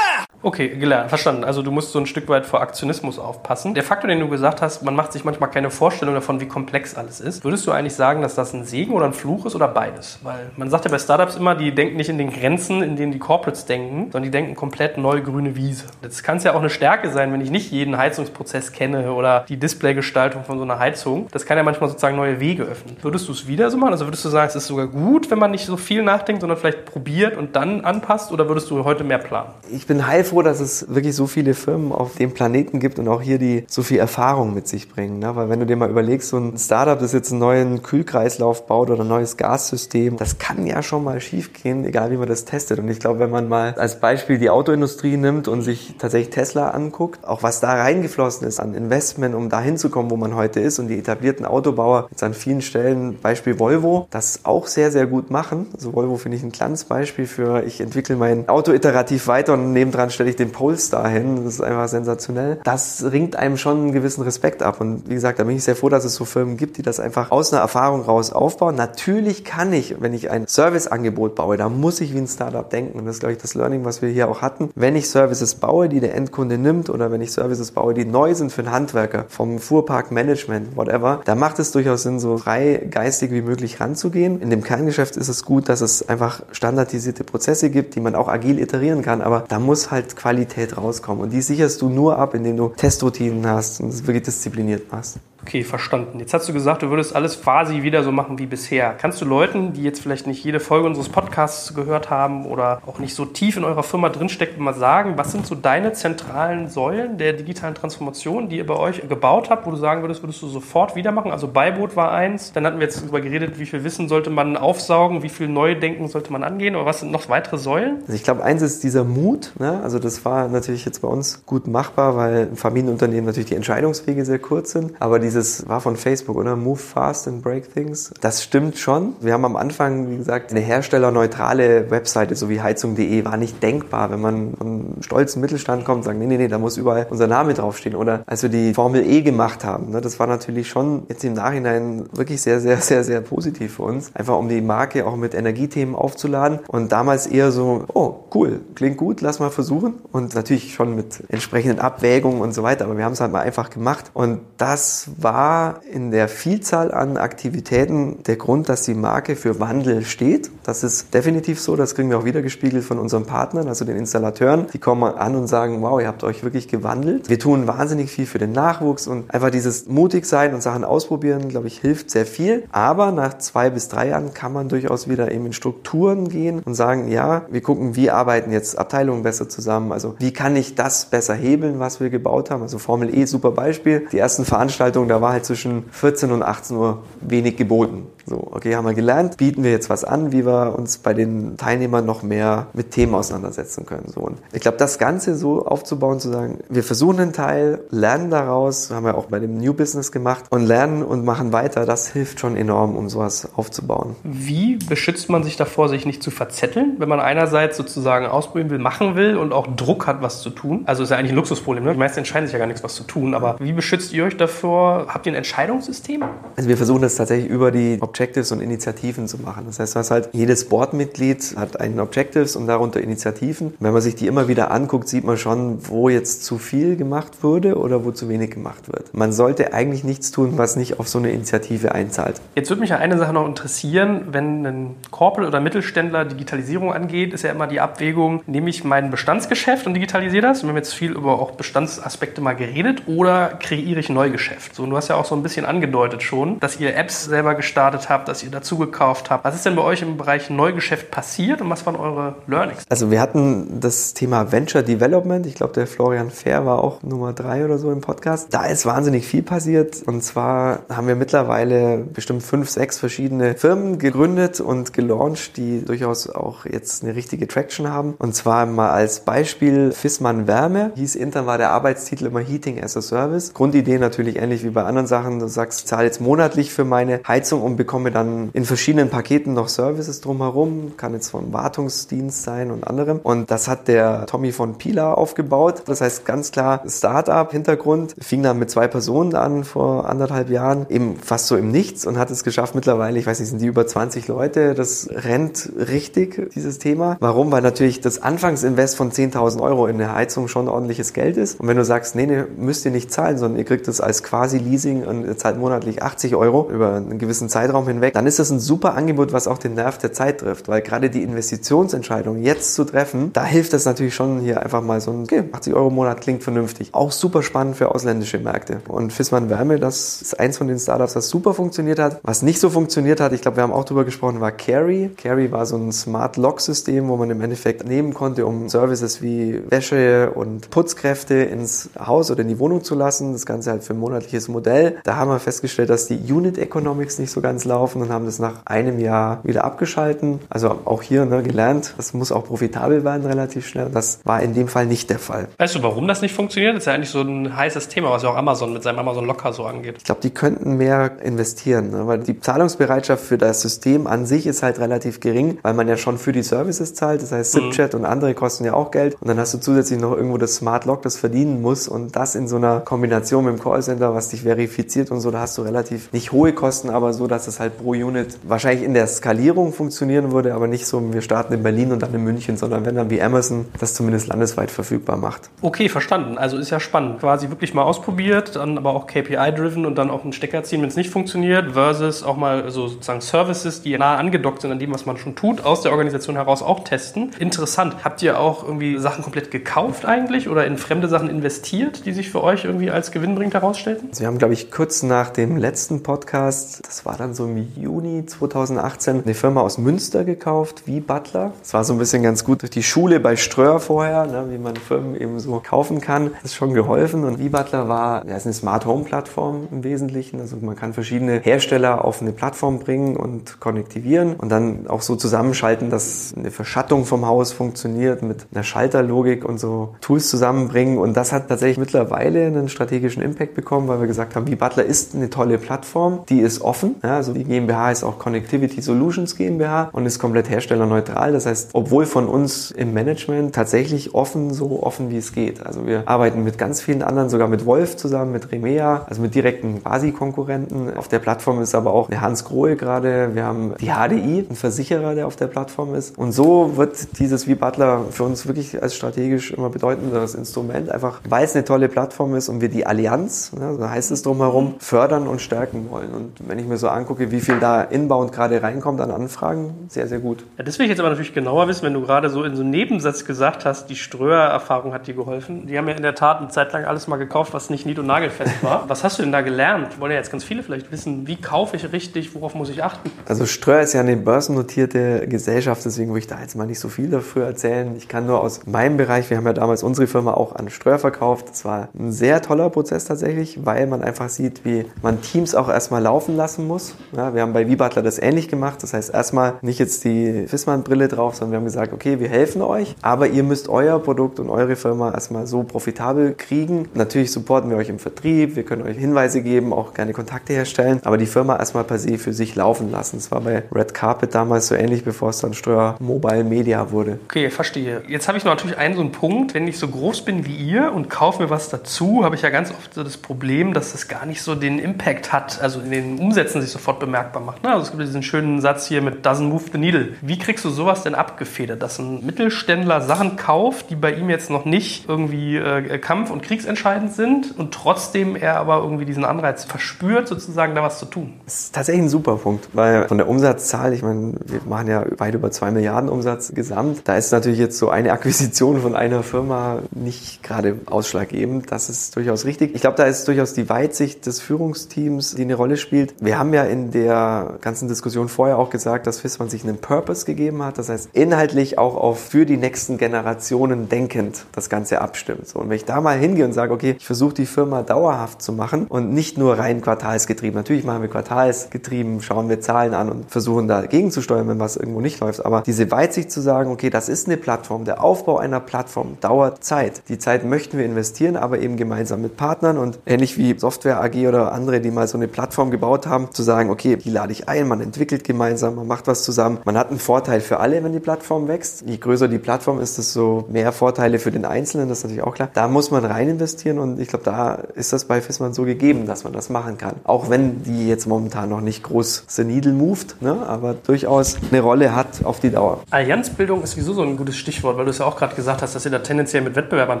Okay, gelernt, verstanden. Also du musst so ein Stück weit vor Aktionismus aufpassen. Der Faktor, den du gesagt hast, man macht sich manchmal keine Vorstellung davon, wie komplex alles ist. Würdest du eigentlich sagen, dass das ein Segen oder ein Fluch ist oder beides? Weil man sagt ja bei Startups immer, die denken nicht in den Grenzen, in denen die Corporates denken, sondern die denken komplett neue grüne Wiese. Jetzt kann es ja auch eine Stärke sein, wenn ich nicht jeden Heizungsprozess kenne oder die Displaygestaltung von so einer Heizung. Das kann ja manchmal sozusagen neue Wege öffnen. Würdest du es wieder so machen? Also würdest du sagen, es ist sogar gut, wenn man nicht so viel nachdenkt, sondern vielleicht probiert und dann anpasst? Oder würdest du heute mehr planen? Ich bin heilfroh, dass es wirklich so viele Firmen auf dem Planeten gibt und auch hier die so viel Erfahrung mit sich bringen. Ne? Weil wenn du dir mal überlegst, so ein Startup, das jetzt einen neuen Kühlkreislauf baut oder ein neues Gassystem, das kann ja schon mal schief gehen, egal wie man das testet. Und ich glaube, wenn man mal als Beispiel die Autoindustrie nimmt und sich tatsächlich Tesla anguckt, auch was da reingeflossen ist an Investment, um da hinzukommen, wo man heute ist und die etablierten Autobauer jetzt an vielen Stellen, Beispiel Volvo, das auch sehr, sehr gut machen. Also Volvo finde ich ein Glanzbeispiel für, ich entwickle mein Auto iterativ weiter und nebendran stelle ich den Polestar hin. Das ist einfach sensationell. Das ringt einem schon einen gewissen Respekt ab. Und wie gesagt, da bin ich sehr froh, dass es so Firmen gibt, die das einfach aus einer Erfahrung raus aufbauen. Natürlich kann ich, wenn ich ein Serviceangebot baue, da muss ich wie ein Startup denken. Und das ist, glaube ich, das Learning, was wir hier auch hatten. Wenn ich Services baue, die der Endkunde nimmt oder wenn ich Services baue, die neu sind für einen Handwerker, vom Fuhrparkmanagement, whatever, da macht es durchaus Sinn, so frei geistig wie möglich ranzugehen. In dem Kerngeschäft ist es gut, dass es einfach standardisierte Prozesse gibt, die man auch agil iterieren kann. Aber da muss halt Qualität rauskommen. Und die sicherst du nur ab, indem du Testroutinen hast und es wirklich diszipliniert machst. Okay, verstanden. Jetzt hast du gesagt, du würdest alles quasi wieder so machen wie bisher. Kannst du Leuten, die jetzt vielleicht nicht jede Folge unseres Podcasts gehört haben oder auch nicht so tief in eurer Firma drinstecken, mal sagen, was sind so deine zentralen Säulen der digitalen Transformation, die ihr bei euch gebaut habt, wo du sagen würdest, würdest du sofort wieder machen? Also Beiboot war eins. Dann hatten wir jetzt darüber geredet, wie viel Wissen sollte man aufsaugen, wie viel neue Denken sollte man angehen. Aber was sind noch weitere Säulen? Also ich glaube, eins ist dieser Mut. Ne? Also das war natürlich jetzt bei uns gut machbar, weil im Familienunternehmen natürlich die Entscheidungswege sehr kurz sind. Aber die dieses war von Facebook, oder? Move fast and break things. Das stimmt schon. Wir haben am Anfang, wie gesagt, eine herstellerneutrale Webseite, so wie heizung.de, war nicht denkbar, wenn man von stolzen Mittelstand kommt und sagt, nee, nee, nee, da muss überall unser Name draufstehen. Oder als wir die Formel E gemacht haben, ne, das war natürlich schon jetzt im Nachhinein wirklich sehr, sehr, sehr, sehr positiv für uns. Einfach um die Marke auch mit Energiethemen aufzuladen. Und damals eher so, oh, cool, klingt gut, lass mal versuchen. Und natürlich schon mit entsprechenden Abwägungen und so weiter. Aber wir haben es halt mal einfach gemacht. Und das war in der Vielzahl an Aktivitäten der Grund, dass die Marke für Wandel steht. Das ist definitiv so. Das kriegen wir auch wieder gespiegelt von unseren Partnern, also den Installateuren. Die kommen an und sagen, wow, ihr habt euch wirklich gewandelt. Wir tun wahnsinnig viel für den Nachwuchs und einfach dieses mutig sein und Sachen ausprobieren, glaube ich, hilft sehr viel. Aber nach zwei bis drei Jahren kann man durchaus wieder eben in Strukturen gehen und sagen, ja, wir gucken, wie arbeiten jetzt Abteilungen besser zusammen. Also wie kann ich das besser hebeln, was wir gebaut haben? Also Formel E, super Beispiel. Die ersten Veranstaltungen, da war halt zwischen 14 und 18 Uhr wenig geboten. So, okay, haben wir gelernt, bieten wir jetzt was an, wie wir uns bei den Teilnehmern noch mehr mit Themen auseinandersetzen können. So, und ich glaube, das Ganze so aufzubauen, zu sagen, wir versuchen einen Teil, lernen daraus, haben wir auch bei dem New Business gemacht und lernen und machen weiter, das hilft schon enorm, um sowas aufzubauen. Wie beschützt man sich davor, sich nicht zu verzetteln, wenn man einerseits sozusagen ausprobieren will, machen will und auch Druck hat, was zu tun? Also ist ja eigentlich ein Luxusproblem, ne? Die meisten entscheiden sich ja gar nichts, was zu tun, aber wie beschützt ihr euch davor? Habt ihr ein Entscheidungssystem? Also wir versuchen das tatsächlich über die Objectives und Initiativen zu machen. Das heißt, was halt jedes Boardmitglied hat einen Objectives und darunter Initiativen. Wenn man sich die immer wieder anguckt, sieht man schon, wo jetzt zu viel gemacht wurde oder wo zu wenig gemacht wird. Man sollte eigentlich nichts tun, was nicht auf so eine Initiative einzahlt. Jetzt würde mich ja eine Sache noch interessieren, wenn ein Corporate oder Mittelständler Digitalisierung angeht, ist ja immer die Abwägung, nehme ich mein Bestandsgeschäft und digitalisiere das? Wir haben jetzt viel über auch Bestandsaspekte mal geredet oder kreiere ich Neugeschäft? So, und du hast ja auch so ein bisschen angedeutet schon, dass ihr Apps selber gestartet habt, dass ihr dazu gekauft habt. Was ist denn bei euch im Bereich Neugeschäft passiert und was waren eure Learnings? Also wir hatten das Thema Venture Development. Ich glaube, der Florian Fair war auch Nummer drei oder so im Podcast. Da ist wahnsinnig viel passiert. Und zwar haben wir mittlerweile bestimmt fünf, sechs verschiedene Firmen gegründet und gelauncht, die durchaus auch jetzt eine richtige Traction haben. Und zwar mal als Beispiel Fissmann Wärme. Hieß intern war der Arbeitstitel immer Heating as a Service. Grundidee natürlich ähnlich wie bei anderen Sachen. Du sagst, ich zahle jetzt monatlich für meine Heizung und bekomme bekomme dann in verschiedenen Paketen noch Services drumherum, kann jetzt vom Wartungsdienst sein und anderem. Und das hat der Tommy von Pila aufgebaut. Das heißt ganz klar Startup Hintergrund, fing dann mit zwei Personen an vor anderthalb Jahren, eben fast so im Nichts und hat es geschafft mittlerweile, ich weiß nicht, sind die über 20 Leute, das rennt richtig, dieses Thema. Warum? Weil natürlich das Anfangsinvest von 10.000 Euro in eine Heizung schon ordentliches Geld ist. Und wenn du sagst, nee, nee, müsst ihr nicht zahlen, sondern ihr kriegt das als quasi Leasing und ihr zahlt monatlich 80 Euro über einen gewissen Zeitraum hinweg, dann ist das ein super Angebot, was auch den Nerv der Zeit trifft, weil gerade die Investitionsentscheidung jetzt zu treffen, da hilft das natürlich schon hier einfach mal so ein, okay, 80 Euro im Monat klingt vernünftig. Auch super spannend für ausländische Märkte. Und Fissmann Wärme, das ist eins von den Startups, das super funktioniert hat. Was nicht so funktioniert hat, ich glaube, wir haben auch drüber gesprochen, war Carry. Carry war so ein Smart Lock System, wo man im Endeffekt nehmen konnte, um Services wie Wäsche und Putzkräfte ins Haus oder in die Wohnung zu lassen. Das Ganze halt für ein monatliches Modell. Da haben wir festgestellt, dass die Unit Economics nicht so ganz laufen und haben das nach einem Jahr wieder abgeschalten. Also auch hier ne, gelernt, das muss auch profitabel werden relativ schnell. Das war in dem Fall nicht der Fall. Weißt du, warum das nicht funktioniert? Das ist ja eigentlich so ein heißes Thema, was ja auch Amazon mit seinem Amazon Locker so angeht. Ich glaube, die könnten mehr investieren, ne? weil die Zahlungsbereitschaft für das System an sich ist halt relativ gering, weil man ja schon für die Services zahlt. Das heißt, ZipChat mhm. und andere kosten ja auch Geld. Und dann hast du zusätzlich noch irgendwo das Smart Lock, das verdienen muss. Und das in so einer Kombination mit dem Callcenter, was dich verifiziert und so, da hast du relativ nicht hohe Kosten, aber so, dass es halt pro Unit wahrscheinlich in der Skalierung funktionieren würde, aber nicht so, wir starten in Berlin und dann in München, sondern wenn dann wie Amazon das zumindest landesweit verfügbar macht. Okay, verstanden. Also ist ja spannend. Quasi wirklich mal ausprobiert, dann aber auch KPI-driven und dann auch einen Stecker ziehen, wenn es nicht funktioniert, versus auch mal so sozusagen Services, die nah angedockt sind an dem, was man schon tut, aus der Organisation heraus auch testen. Interessant. Habt ihr auch irgendwie Sachen komplett gekauft eigentlich oder in fremde Sachen investiert, die sich für euch irgendwie als gewinnbringend herausstellten? Also wir haben, glaube ich, kurz nach dem letzten Podcast, das war dann so im Juni 2018, eine Firma aus Münster gekauft, wie Butler. Das war so ein bisschen ganz gut durch die Schule bei Ströer vorher, ne, wie man Firmen eben so kaufen kann. Das ist schon geholfen. Und wie Butler war, ja, ist eine Smart Home Plattform im Wesentlichen. Also man kann verschiedene Hersteller auf eine Plattform bringen und konnektivieren und dann auch so zusammenschalten, dass eine Verschattung vom Haus funktioniert mit einer Schalterlogik und so Tools zusammenbringen. Und das hat tatsächlich mittlerweile einen strategischen Impact bekommen, weil wir gesagt haben, wie Butler ist eine tolle Plattform, die ist offen. Ja, also die GmbH ist auch Connectivity Solutions GmbH und ist komplett herstellerneutral. Das heißt, obwohl von uns im Management tatsächlich offen, so offen wie es geht. Also wir arbeiten mit ganz vielen anderen, sogar mit Wolf zusammen, mit Remea, also mit direkten Quasi-Konkurrenten. Auf der Plattform ist aber auch der Hans Grohe gerade. Wir haben die HDI, ein Versicherer, der auf der Plattform ist. Und so wird dieses wie Butler für uns wirklich als strategisch immer bedeutenderes Instrument, einfach weil es eine tolle Plattform ist und wir die Allianz, ne, so heißt es drumherum, fördern und stärken wollen. Und wenn ich mir so angucke, wie viel da inbound gerade reinkommt an Anfragen, sehr, sehr gut. Ja, das will ich jetzt aber natürlich genauer wissen, wenn du gerade so in so einem Nebensatz gesagt hast, die Ströer-Erfahrung hat dir geholfen. Die haben ja in der Tat eine Zeit lang alles mal gekauft, was nicht nied- und nagelfest war. Was hast du denn da gelernt? Wollen ja jetzt ganz viele vielleicht wissen, wie kaufe ich richtig, worauf muss ich achten? Also Ströer ist ja eine börsennotierte Gesellschaft, deswegen will ich da jetzt mal nicht so viel dafür erzählen. Ich kann nur aus meinem Bereich, wir haben ja damals unsere Firma auch an Ströer verkauft. Das war ein sehr toller Prozess tatsächlich, weil man einfach sieht, wie man Teams auch erstmal laufen lassen muss. Ja, wir haben bei V-Butler das ähnlich gemacht. Das heißt erstmal nicht jetzt die Fissmann-Brille drauf, sondern wir haben gesagt, okay, wir helfen euch, aber ihr müsst euer Produkt und eure Firma erstmal so profitabel kriegen. Natürlich supporten wir euch im Vertrieb, wir können euch Hinweise geben, auch gerne Kontakte herstellen, aber die Firma erstmal per se für sich laufen lassen. Das war bei Red Carpet damals so ähnlich, bevor es dann Ströer Mobile Media wurde. Okay, verstehe. Jetzt habe ich natürlich einen so einen Punkt, wenn ich so groß bin wie ihr und kaufe mir was dazu, habe ich ja ganz oft so das Problem, dass es gar nicht so den Impact hat, also in den Umsätzen sich sofort bemerkbar macht. Also es gibt diesen schönen Satz hier mit doesn't move the needle. Wie kriegst du sowas denn abgefedert, dass ein Mittelständler Sachen kauft, die bei ihm jetzt noch nicht irgendwie äh, kampf- und kriegsentscheidend sind und trotzdem er aber irgendwie diesen Anreiz verspürt, sozusagen da was zu tun? Das ist tatsächlich ein super Punkt, weil von der Umsatzzahl, ich meine, wir machen ja weit über zwei Milliarden Umsatz gesamt. Da ist natürlich jetzt so eine Akquisition von einer Firma nicht gerade ausschlaggebend. Das ist durchaus richtig. Ich glaube, da ist durchaus die Weitsicht des Führungsteams, die eine Rolle spielt. Wir haben ja in der ganzen Diskussion vorher auch gesagt, dass Fissmann sich einen Purpose gegeben hat. Das heißt, inhaltlich auch auf für die nächsten Generationen denkend das Ganze abstimmt. So, und wenn ich da mal hingehe und sage, okay, ich versuche die Firma dauerhaft zu machen und nicht nur rein quartalsgetrieben. Natürlich machen wir quartalsgetrieben, schauen wir Zahlen an und versuchen dagegen zu steuern, wenn was irgendwo nicht läuft. Aber diese Weitsicht zu sagen, okay, das ist eine Plattform, der Aufbau einer Plattform dauert Zeit. Die Zeit möchten wir investieren, aber eben gemeinsam mit Partnern und ähnlich wie Software AG oder andere, die mal so eine Plattform gebaut haben, zu sagen, okay, okay, die lade ich ein, man entwickelt gemeinsam, man macht was zusammen. Man hat einen Vorteil für alle, wenn die Plattform wächst. Je größer die Plattform ist, desto mehr Vorteile für den Einzelnen, das ist natürlich auch klar. Da muss man rein investieren und ich glaube, da ist das bei Fissmann so gegeben, dass man das machen kann. Auch wenn die jetzt momentan noch nicht groß the needle moved, ne? aber durchaus eine Rolle hat auf die Dauer. Allianzbildung ist sowieso so ein gutes Stichwort, weil du es ja auch gerade gesagt hast, dass ihr da tendenziell mit Wettbewerbern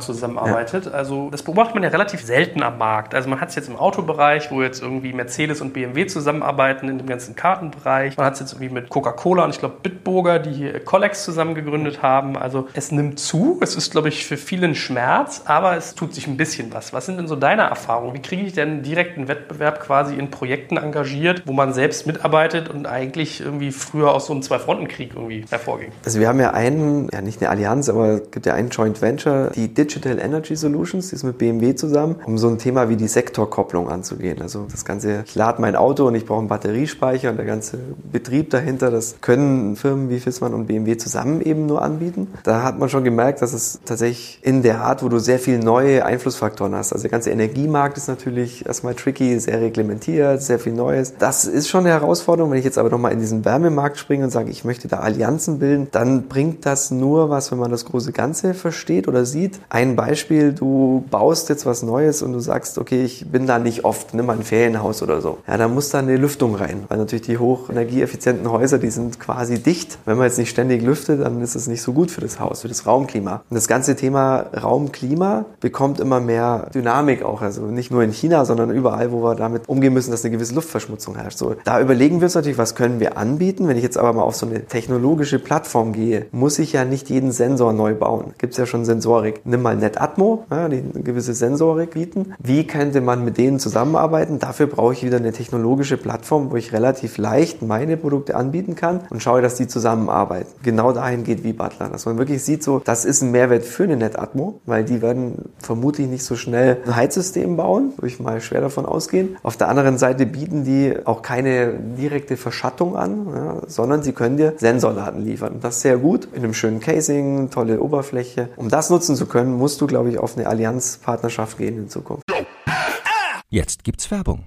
zusammenarbeitet. Ja. Also das beobachtet man ja relativ selten am Markt. Also man hat es jetzt im Autobereich, wo jetzt irgendwie Mercedes und BMW zusammenarbeiten in dem ganzen Kartenbereich. Man hat es jetzt irgendwie mit Coca-Cola und ich glaube Bitburger, die hier Collex zusammen gegründet haben. Also es nimmt zu. Es ist, glaube ich, für viele ein Schmerz, aber es tut sich ein bisschen was. Was sind denn so deine Erfahrungen? Wie kriege ich denn direkten Wettbewerb quasi in Projekten engagiert, wo man selbst mitarbeitet und eigentlich irgendwie früher aus so einem Zwei-Fronten-Krieg irgendwie hervorging? Also wir haben ja einen, ja nicht eine Allianz, aber es gibt ja einen Joint Venture, die Digital Energy Solutions, die ist mit BMW zusammen, um so ein Thema wie die Sektorkopplung anzugehen. Also das Ganze, ich lade mein Auto und ich brauche einen Batteriespeicher und der ganze Betrieb dahinter, das können Firmen wie Fissmann und BMW zusammen eben nur anbieten. Da hat man schon gemerkt, dass es tatsächlich in der Art, wo du sehr viele neue Einflussfaktoren hast. Also der ganze Energiemarkt ist natürlich erstmal tricky, sehr reglementiert, sehr viel Neues. Das ist schon eine Herausforderung. Wenn ich jetzt aber nochmal in diesen Wärmemarkt springe und sage, ich möchte da Allianzen bilden, dann bringt das nur was, wenn man das große Ganze versteht oder sieht. Ein Beispiel, du baust jetzt was Neues und du sagst, okay, ich bin da nicht oft, nimm mal ein Ferienhaus oder so. Ja, da muss da eine Lüftung rein, weil natürlich die hochenergieeffizienten Häuser, die sind quasi dicht. Wenn man jetzt nicht ständig lüftet, dann ist es nicht so gut für das Haus, für das Raumklima. Und das ganze Thema Raumklima bekommt immer mehr Dynamik auch, also nicht nur in China, sondern überall, wo wir damit umgehen müssen, dass eine gewisse Luftverschmutzung herrscht. So, da überlegen wir uns natürlich, was können wir anbieten. Wenn ich jetzt aber mal auf so eine technologische Plattform gehe, muss ich ja nicht jeden Sensor neu bauen. Gibt es ja schon Sensorik. Nimm mal NetAtmo, ja, die eine gewisse Sensorik bieten. Wie könnte man mit denen zusammenarbeiten? Dafür brauche ich wieder eine technologische Plattform, wo ich relativ leicht meine Produkte anbieten kann und schaue, dass die zusammenarbeiten. Genau dahin geht wie Butler, dass man wirklich sieht, so, das ist ein Mehrwert für eine NetAtmo, weil die werden vermutlich nicht so schnell ein Heizsystem bauen, würde ich mal schwer davon ausgehen. Auf der anderen Seite bieten die auch keine direkte Verschattung an, ja, sondern sie können dir Sensordaten liefern. Das ist sehr gut, in einem schönen Casing, tolle Oberfläche. Um das nutzen zu können, musst du, glaube ich, auf eine Allianzpartnerschaft gehen in Zukunft. Jetzt gibt's Werbung.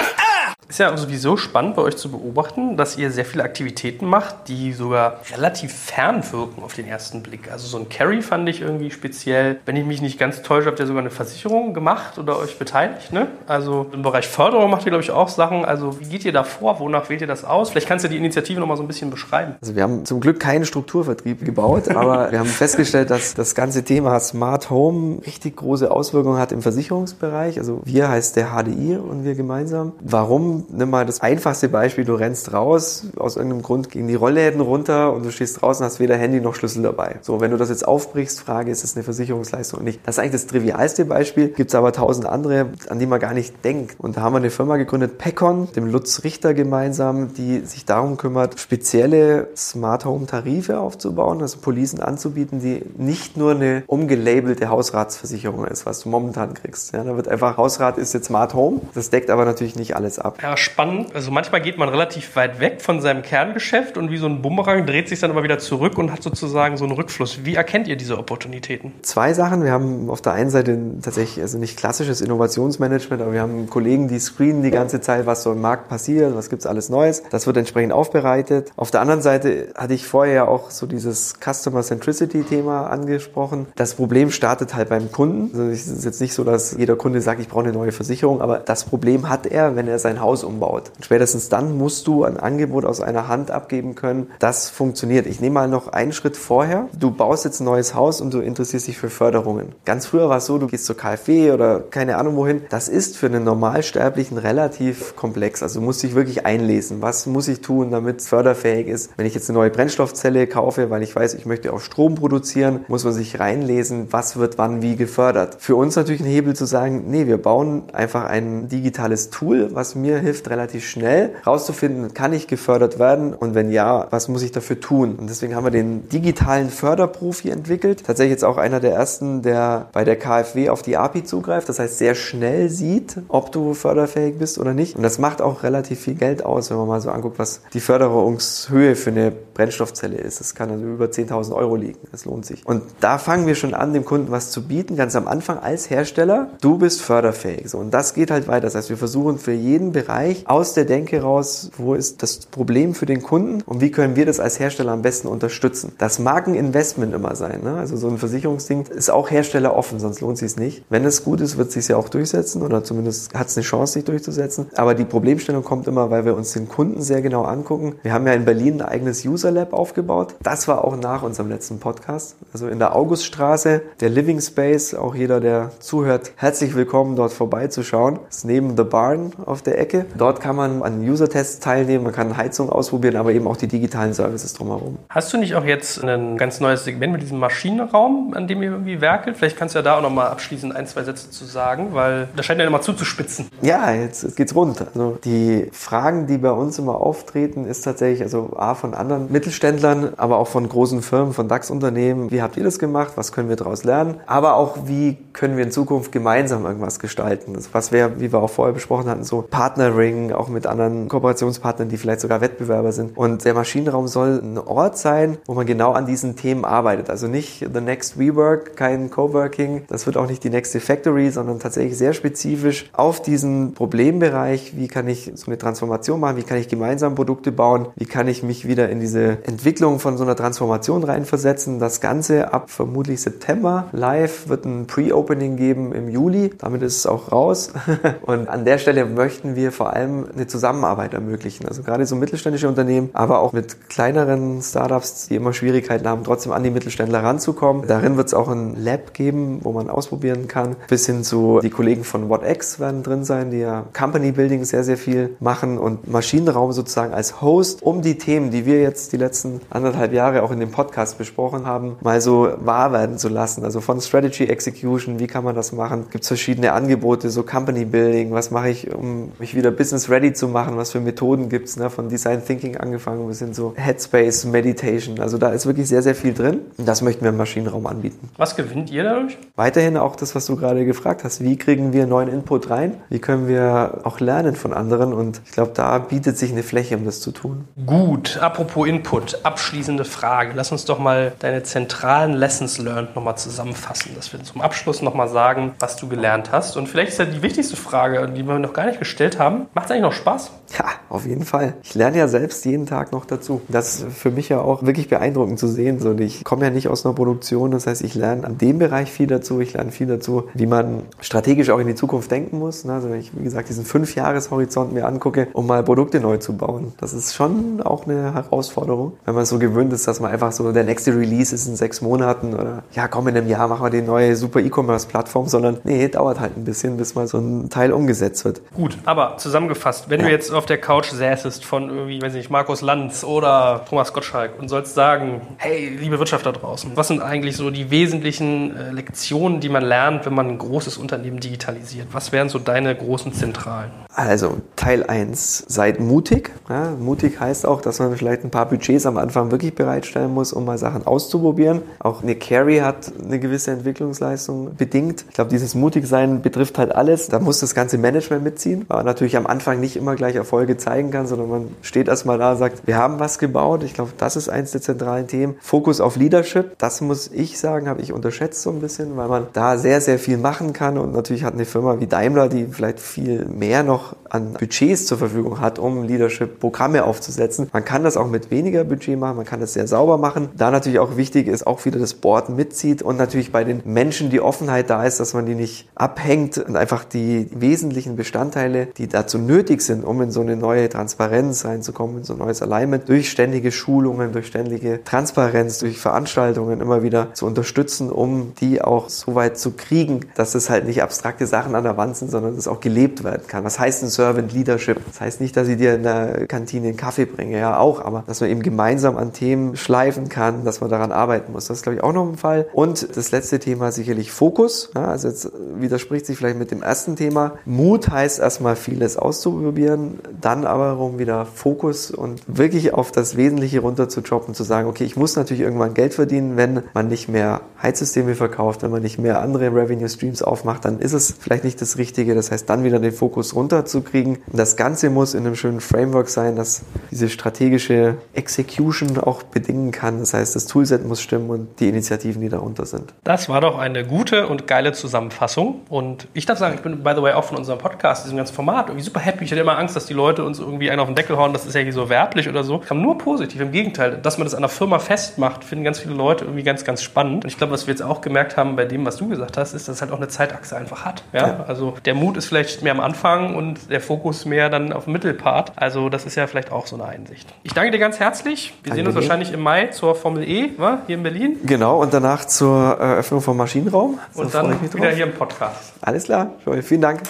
Ist ja sowieso spannend bei euch zu beobachten, dass ihr sehr viele Aktivitäten macht, die sogar relativ fern wirken auf den ersten Blick. Also so ein Carry fand ich irgendwie speziell. Wenn ich mich nicht ganz täusche, habt ihr sogar eine Versicherung gemacht oder euch beteiligt. Ne? Also im Bereich Förderung macht ihr, glaube ich, auch Sachen. Also wie geht ihr da vor? Wonach wählt ihr das aus? Vielleicht kannst du die Initiative noch mal so ein bisschen beschreiben. Also wir haben zum Glück keinen Strukturvertrieb gebaut, aber wir haben festgestellt, dass das ganze Thema Smart Home richtig große Auswirkungen hat im Versicherungsbereich. Also wir heißt der HDI und wir gemeinsam. Warum Nimm mal das einfachste Beispiel, du rennst raus, aus irgendeinem Grund gehen die Rollläden runter und du stehst draußen, hast weder Handy noch Schlüssel dabei. So, wenn du das jetzt aufbrichst, frage, ist das eine Versicherungsleistung oder nicht? Das ist eigentlich das trivialste Beispiel, gibt es aber tausend andere, an die man gar nicht denkt. Und da haben wir eine Firma gegründet, Pecon, dem Lutz Richter gemeinsam, die sich darum kümmert, spezielle Smart Home Tarife aufzubauen, also Policen anzubieten, die nicht nur eine umgelabelte Hausratsversicherung ist, was du momentan kriegst. Ja, da wird einfach Hausrat ist jetzt Smart Home. Das deckt aber natürlich nicht alles ab. Ja, spannend. Also manchmal geht man relativ weit weg von seinem Kerngeschäft und wie so ein Bumerang dreht sich dann immer wieder zurück und hat sozusagen so einen Rückfluss. Wie erkennt ihr diese Opportunitäten? Zwei Sachen. Wir haben auf der einen Seite tatsächlich also nicht klassisches Innovationsmanagement, aber wir haben Kollegen, die screenen die ganze Zeit, was so im Markt passiert, was gibt's alles Neues. Das wird entsprechend aufbereitet. Auf der anderen Seite hatte ich vorher ja auch so dieses Customer Centricity Thema angesprochen. Das Problem startet halt beim Kunden. Also es ist jetzt nicht so, dass jeder Kunde sagt, ich brauche eine neue Versicherung, aber das Problem hat er, wenn er sein Haus umbaut. Und spätestens dann musst du ein Angebot aus einer Hand abgeben können, das funktioniert. Ich nehme mal noch einen Schritt vorher. Du baust jetzt ein neues Haus und du interessierst dich für Förderungen. Ganz früher war es so, du gehst zur KfW oder keine Ahnung wohin. Das ist für einen Normalsterblichen relativ komplex. Also du musst dich wirklich einlesen. Was muss ich tun, damit es förderfähig ist? Wenn ich jetzt eine neue Brennstoffzelle kaufe, weil ich weiß, ich möchte auch Strom produzieren, muss man sich reinlesen, was wird wann wie gefördert. Für uns natürlich ein Hebel zu sagen, nee, wir bauen einfach ein digitales Tool, was mir hilft, relativ schnell rauszufinden, kann ich gefördert werden und wenn ja, was muss ich dafür tun? Und deswegen haben wir den digitalen Förderprofi entwickelt. Tatsächlich jetzt auch einer der ersten, der bei der KfW auf die API zugreift, das heißt sehr schnell sieht, ob du förderfähig bist oder nicht. Und das macht auch relativ viel Geld aus, wenn man mal so anguckt, was die Förderungshöhe für eine Brennstoffzelle ist. Das kann also über 10.000 Euro liegen. Das lohnt sich. Und da fangen wir schon an, dem Kunden was zu bieten, ganz am Anfang als Hersteller. Du bist förderfähig. So, und das geht halt weiter. Das heißt, wir versuchen für jeden Bereich aus der Denke raus, wo ist das Problem für den Kunden und wie können wir das als Hersteller am besten unterstützen. Das mag ein Investment immer sein. Ne? Also so ein Versicherungsding ist auch herstelleroffen, sonst lohnt sich nicht. Wenn es gut ist, wird es sich ja auch durchsetzen oder zumindest hat es eine Chance, sich durchzusetzen. Aber die Problemstellung kommt immer, weil wir uns den Kunden sehr genau angucken. Wir haben ja in Berlin ein eigenes User Lab aufgebaut. Das war auch nach unserem letzten Podcast. Also in der Auguststraße, der Living Space, auch jeder, der zuhört, herzlich willkommen, dort vorbeizuschauen. Das ist neben The Barn auf der Ecke. Dort kann man an User-Tests teilnehmen, man kann Heizung ausprobieren, aber eben auch die digitalen Services drumherum. Hast du nicht auch jetzt ein ganz neues Segment mit diesem Maschinenraum, an dem ihr irgendwie werkelt? Vielleicht kannst du ja da auch nochmal abschließend ein, zwei Sätze zu sagen, weil das scheint ja immer zuzuspitzen. Ja, jetzt geht's rund. Also die Fragen, die bei uns immer auftreten, ist tatsächlich, also A, von anderen Mittelständlern, aber auch von großen Firmen, von DAX-Unternehmen. Wie habt ihr das gemacht? Was können wir daraus lernen? Aber auch, wie können wir in Zukunft gemeinsam irgendwas gestalten? Also was wäre, wie wir auch vorher besprochen hatten, so Partnering, auch mit anderen Kooperationspartnern, die vielleicht sogar Wettbewerber sind. Und der Maschinenraum soll ein Ort sein, wo man genau an diesen Themen arbeitet. Also nicht the next WeWork, kein Coworking. Das wird auch nicht die nächste Factory, sondern tatsächlich sehr spezifisch auf diesen Problembereich. Wie kann ich so eine Transformation machen? Wie kann ich gemeinsam Produkte bauen? Wie kann ich mich wieder in diese Entwicklung von so einer Transformation reinversetzen? Das Ganze ab vermutlich September live wird ein Pre-Opening geben im Juli. Damit ist es auch raus. Und an der Stelle möchten wir vor allem eine Zusammenarbeit ermöglichen. Also gerade so mittelständische Unternehmen, aber auch mit kleineren Startups, die immer Schwierigkeiten haben, trotzdem an die Mittelständler ranzukommen. Darin wird es auch ein Lab geben, wo man ausprobieren kann. Bis hin zu die Kollegen von WhatX werden drin sein, die ja Company Building sehr, sehr viel machen und Maschinenraum sozusagen als Host, um die Themen, die wir jetzt die letzten anderthalb Jahre auch in dem Podcast besprochen haben, mal so wahr werden zu lassen. Also von Strategy Execution, wie kann man das machen? Gibt es verschiedene Angebote, so Company Building, was mache ich, um mich wieder business ready zu machen? Was für Methoden gibt es, ne? von Design Thinking angefangen bis hin zu Headspace, Meditation. Also da ist wirklich sehr, sehr viel drin und das möchten wir im Maschinenraum anbieten. Was gewinnt ihr dadurch? Weiterhin auch das, was du gerade gefragt hast. Wie kriegen wir neuen Input rein? Wie können wir auch lernen von anderen? Und ich glaube, da bietet sich eine Fläche, um das zu tun. Gut, apropos Input, abschließende Frage. Lass uns doch mal deine zentralen Lessons learned nochmal zusammenfassen, dass wir zum Abschluss nochmal sagen, was du gelernt hast. Und vielleicht ist ja die wichtigste Frage, die wir noch gar nicht gestellt haben. Macht es eigentlich noch Spaß? Ja, auf jeden Fall. Ich lerne ja selbst jeden Tag noch dazu. Das ist für mich ja auch wirklich beeindruckend zu sehen. So, ich komme ja nicht aus einer Produktion, das heißt, ich lerne an dem Bereich viel dazu. Ich lerne viel dazu, wie man strategisch auch in die Zukunft denken muss. Also wenn ich, wie gesagt, diesen Fünfjahreshorizont mir angucke, um mal Produkte neu zu bauen. Das ist schon auch eine Herausforderung, wenn man so gewöhnt ist, dass man einfach so der nächste Release ist in sechs Monaten oder ja, komm, in einem Jahr machen wir die neue super E-Commerce-Plattform, sondern nee, dauert halt ein bisschen, bis mal so ein Teil umgesetzt wird. Gut, aber zusammengefasst, wenn ja. du jetzt auf der Couch säßest von irgendwie, weiß nicht, Markus Lanz oder Thomas Gottschalk und sollst sagen, hey, liebe Wirtschaft da draußen, was sind eigentlich so die wesentlichen äh, Lektionen, die man lernt, wenn man ein großes Unternehmen digitalisiert? Was wären so deine großen Zentralen? Also Teil 1, seid mutig. Ja, mutig heißt auch, dass man vielleicht ein paar Budgets am Anfang wirklich bereitstellen muss, um mal Sachen auszuprobieren. Auch eine Carry hat eine gewisse Entwicklungsleistung bedingt. Ich glaube, dieses Mutigsein betrifft halt alles. Da muss das ganze Management mitziehen, weil man natürlich am Anfang nicht immer gleich Erfolge zeigen kann, sondern man steht erstmal da und sagt, wir haben was gebaut. Ich glaube, das ist eins der zentralen Themen. Fokus auf Leadership, das muss ich sagen, habe ich unterschätzt so ein bisschen, weil man da sehr, sehr viel machen kann und natürlich hat eine Firma wie Daimler, die vielleicht viel mehr noch noch an Budgets zur Verfügung hat, um Leadership-Programme aufzusetzen. Man kann das auch mit weniger Budget machen, man kann das sehr sauber machen. Da natürlich auch wichtig ist, auch wieder das Board mitzieht und natürlich bei den Menschen die Offenheit da ist, dass man die nicht abhängt und einfach die wesentlichen Bestandteile, die dazu nötig sind, um in so eine neue Transparenz reinzukommen, in so ein neues Alignment, durch ständige Schulungen, durch ständige Transparenz, durch Veranstaltungen immer wieder zu unterstützen, um die auch so weit zu kriegen, dass es halt nicht abstrakte Sachen an der Wand sind, sondern es auch gelebt werden kann. Was heißt ein Servant Leadership. Das heißt nicht, dass ich dir in der Kantine einen Kaffee bringe, ja auch, aber dass man eben gemeinsam an Themen schleifen kann, dass man daran arbeiten muss. Das ist, glaube ich, auch noch ein Fall. Und das letzte Thema sicherlich Fokus. Ja, also jetzt widerspricht sich vielleicht mit dem ersten Thema. Mut heißt erstmal vieles auszuprobieren, dann aber rum wieder Fokus und wirklich auf das Wesentliche runter zu jobben, zu sagen, okay, ich muss natürlich irgendwann Geld verdienen, wenn man nicht mehr Heizsysteme verkauft, wenn man nicht mehr andere Revenue Streams aufmacht, dann ist es vielleicht nicht das Richtige. Das heißt, dann wieder den Fokus runter zu kriegen. Das Ganze muss in einem schönen Framework sein, das diese strategische Execution auch bedingen kann. Das heißt, das Toolset muss stimmen und die Initiativen, die darunter sind. Das war doch eine gute und geile Zusammenfassung. Und ich darf sagen, ich bin, by the way, auch von unserem Podcast, diesem ganzen Format, irgendwie super happy. Ich hatte immer Angst, dass die Leute uns irgendwie einen auf den Deckel hauen, das ist ja hier so werblich oder so. Kam nur positiv. Im Gegenteil, dass man das an der Firma festmacht, finden ganz viele Leute irgendwie ganz, ganz spannend. Und ich glaube, was wir jetzt auch gemerkt haben bei dem, was du gesagt hast, ist, dass es halt auch eine Zeitachse einfach hat. Ja? ja. Also der Mut ist vielleicht mehr am Anfang und der Fokus mehr dann auf dem Mittelpart. Also das ist ja vielleicht auch so eine Einsicht. Ich danke dir ganz herzlich. Wir Danke sehen uns dir. wahrscheinlich im Mai zur Formel E wa? hier in Berlin. Genau, und danach zur Eröffnung vom Maschinenraum. So und dann wieder hier im Podcast. Alles klar, vielen Dank.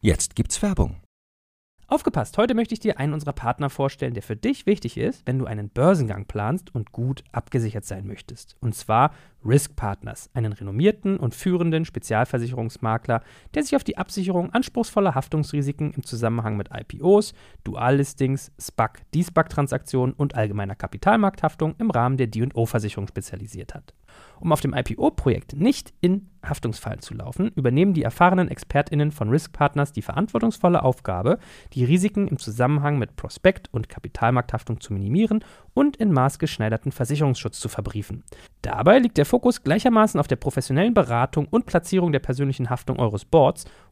Jetzt gibt's Werbung. Aufgepasst, heute möchte ich dir einen unserer Partner vorstellen, der für dich wichtig ist, wenn du einen Börsengang planst und gut abgesichert sein möchtest. Und zwar Risk Partners, einen renommierten und führenden Spezialversicherungsmakler, der sich auf die Absicherung anspruchsvoller Haftungsrisiken im Zusammenhang mit IPOs, Duallistings, SPAC, D-SPAC-Transaktionen und allgemeiner Kapitalmarkthaftung im Rahmen der D&O-Versicherung spezialisiert hat. Um auf dem IPO-Projekt nicht in Haftungsfallen zu laufen, übernehmen die erfahrenen ExpertInnen von Risk Partners die verantwortungsvolle Aufgabe, die Risiken im Zusammenhang mit Prospekt- und Kapitalmarkthaftung zu minimieren und in maßgeschneiderten Versicherungsschutz zu verbriefen. Dabei liegt der Fokus gleichermaßen auf der professionellen Beratung und Platzierung der persönlichen Haftung eures Boards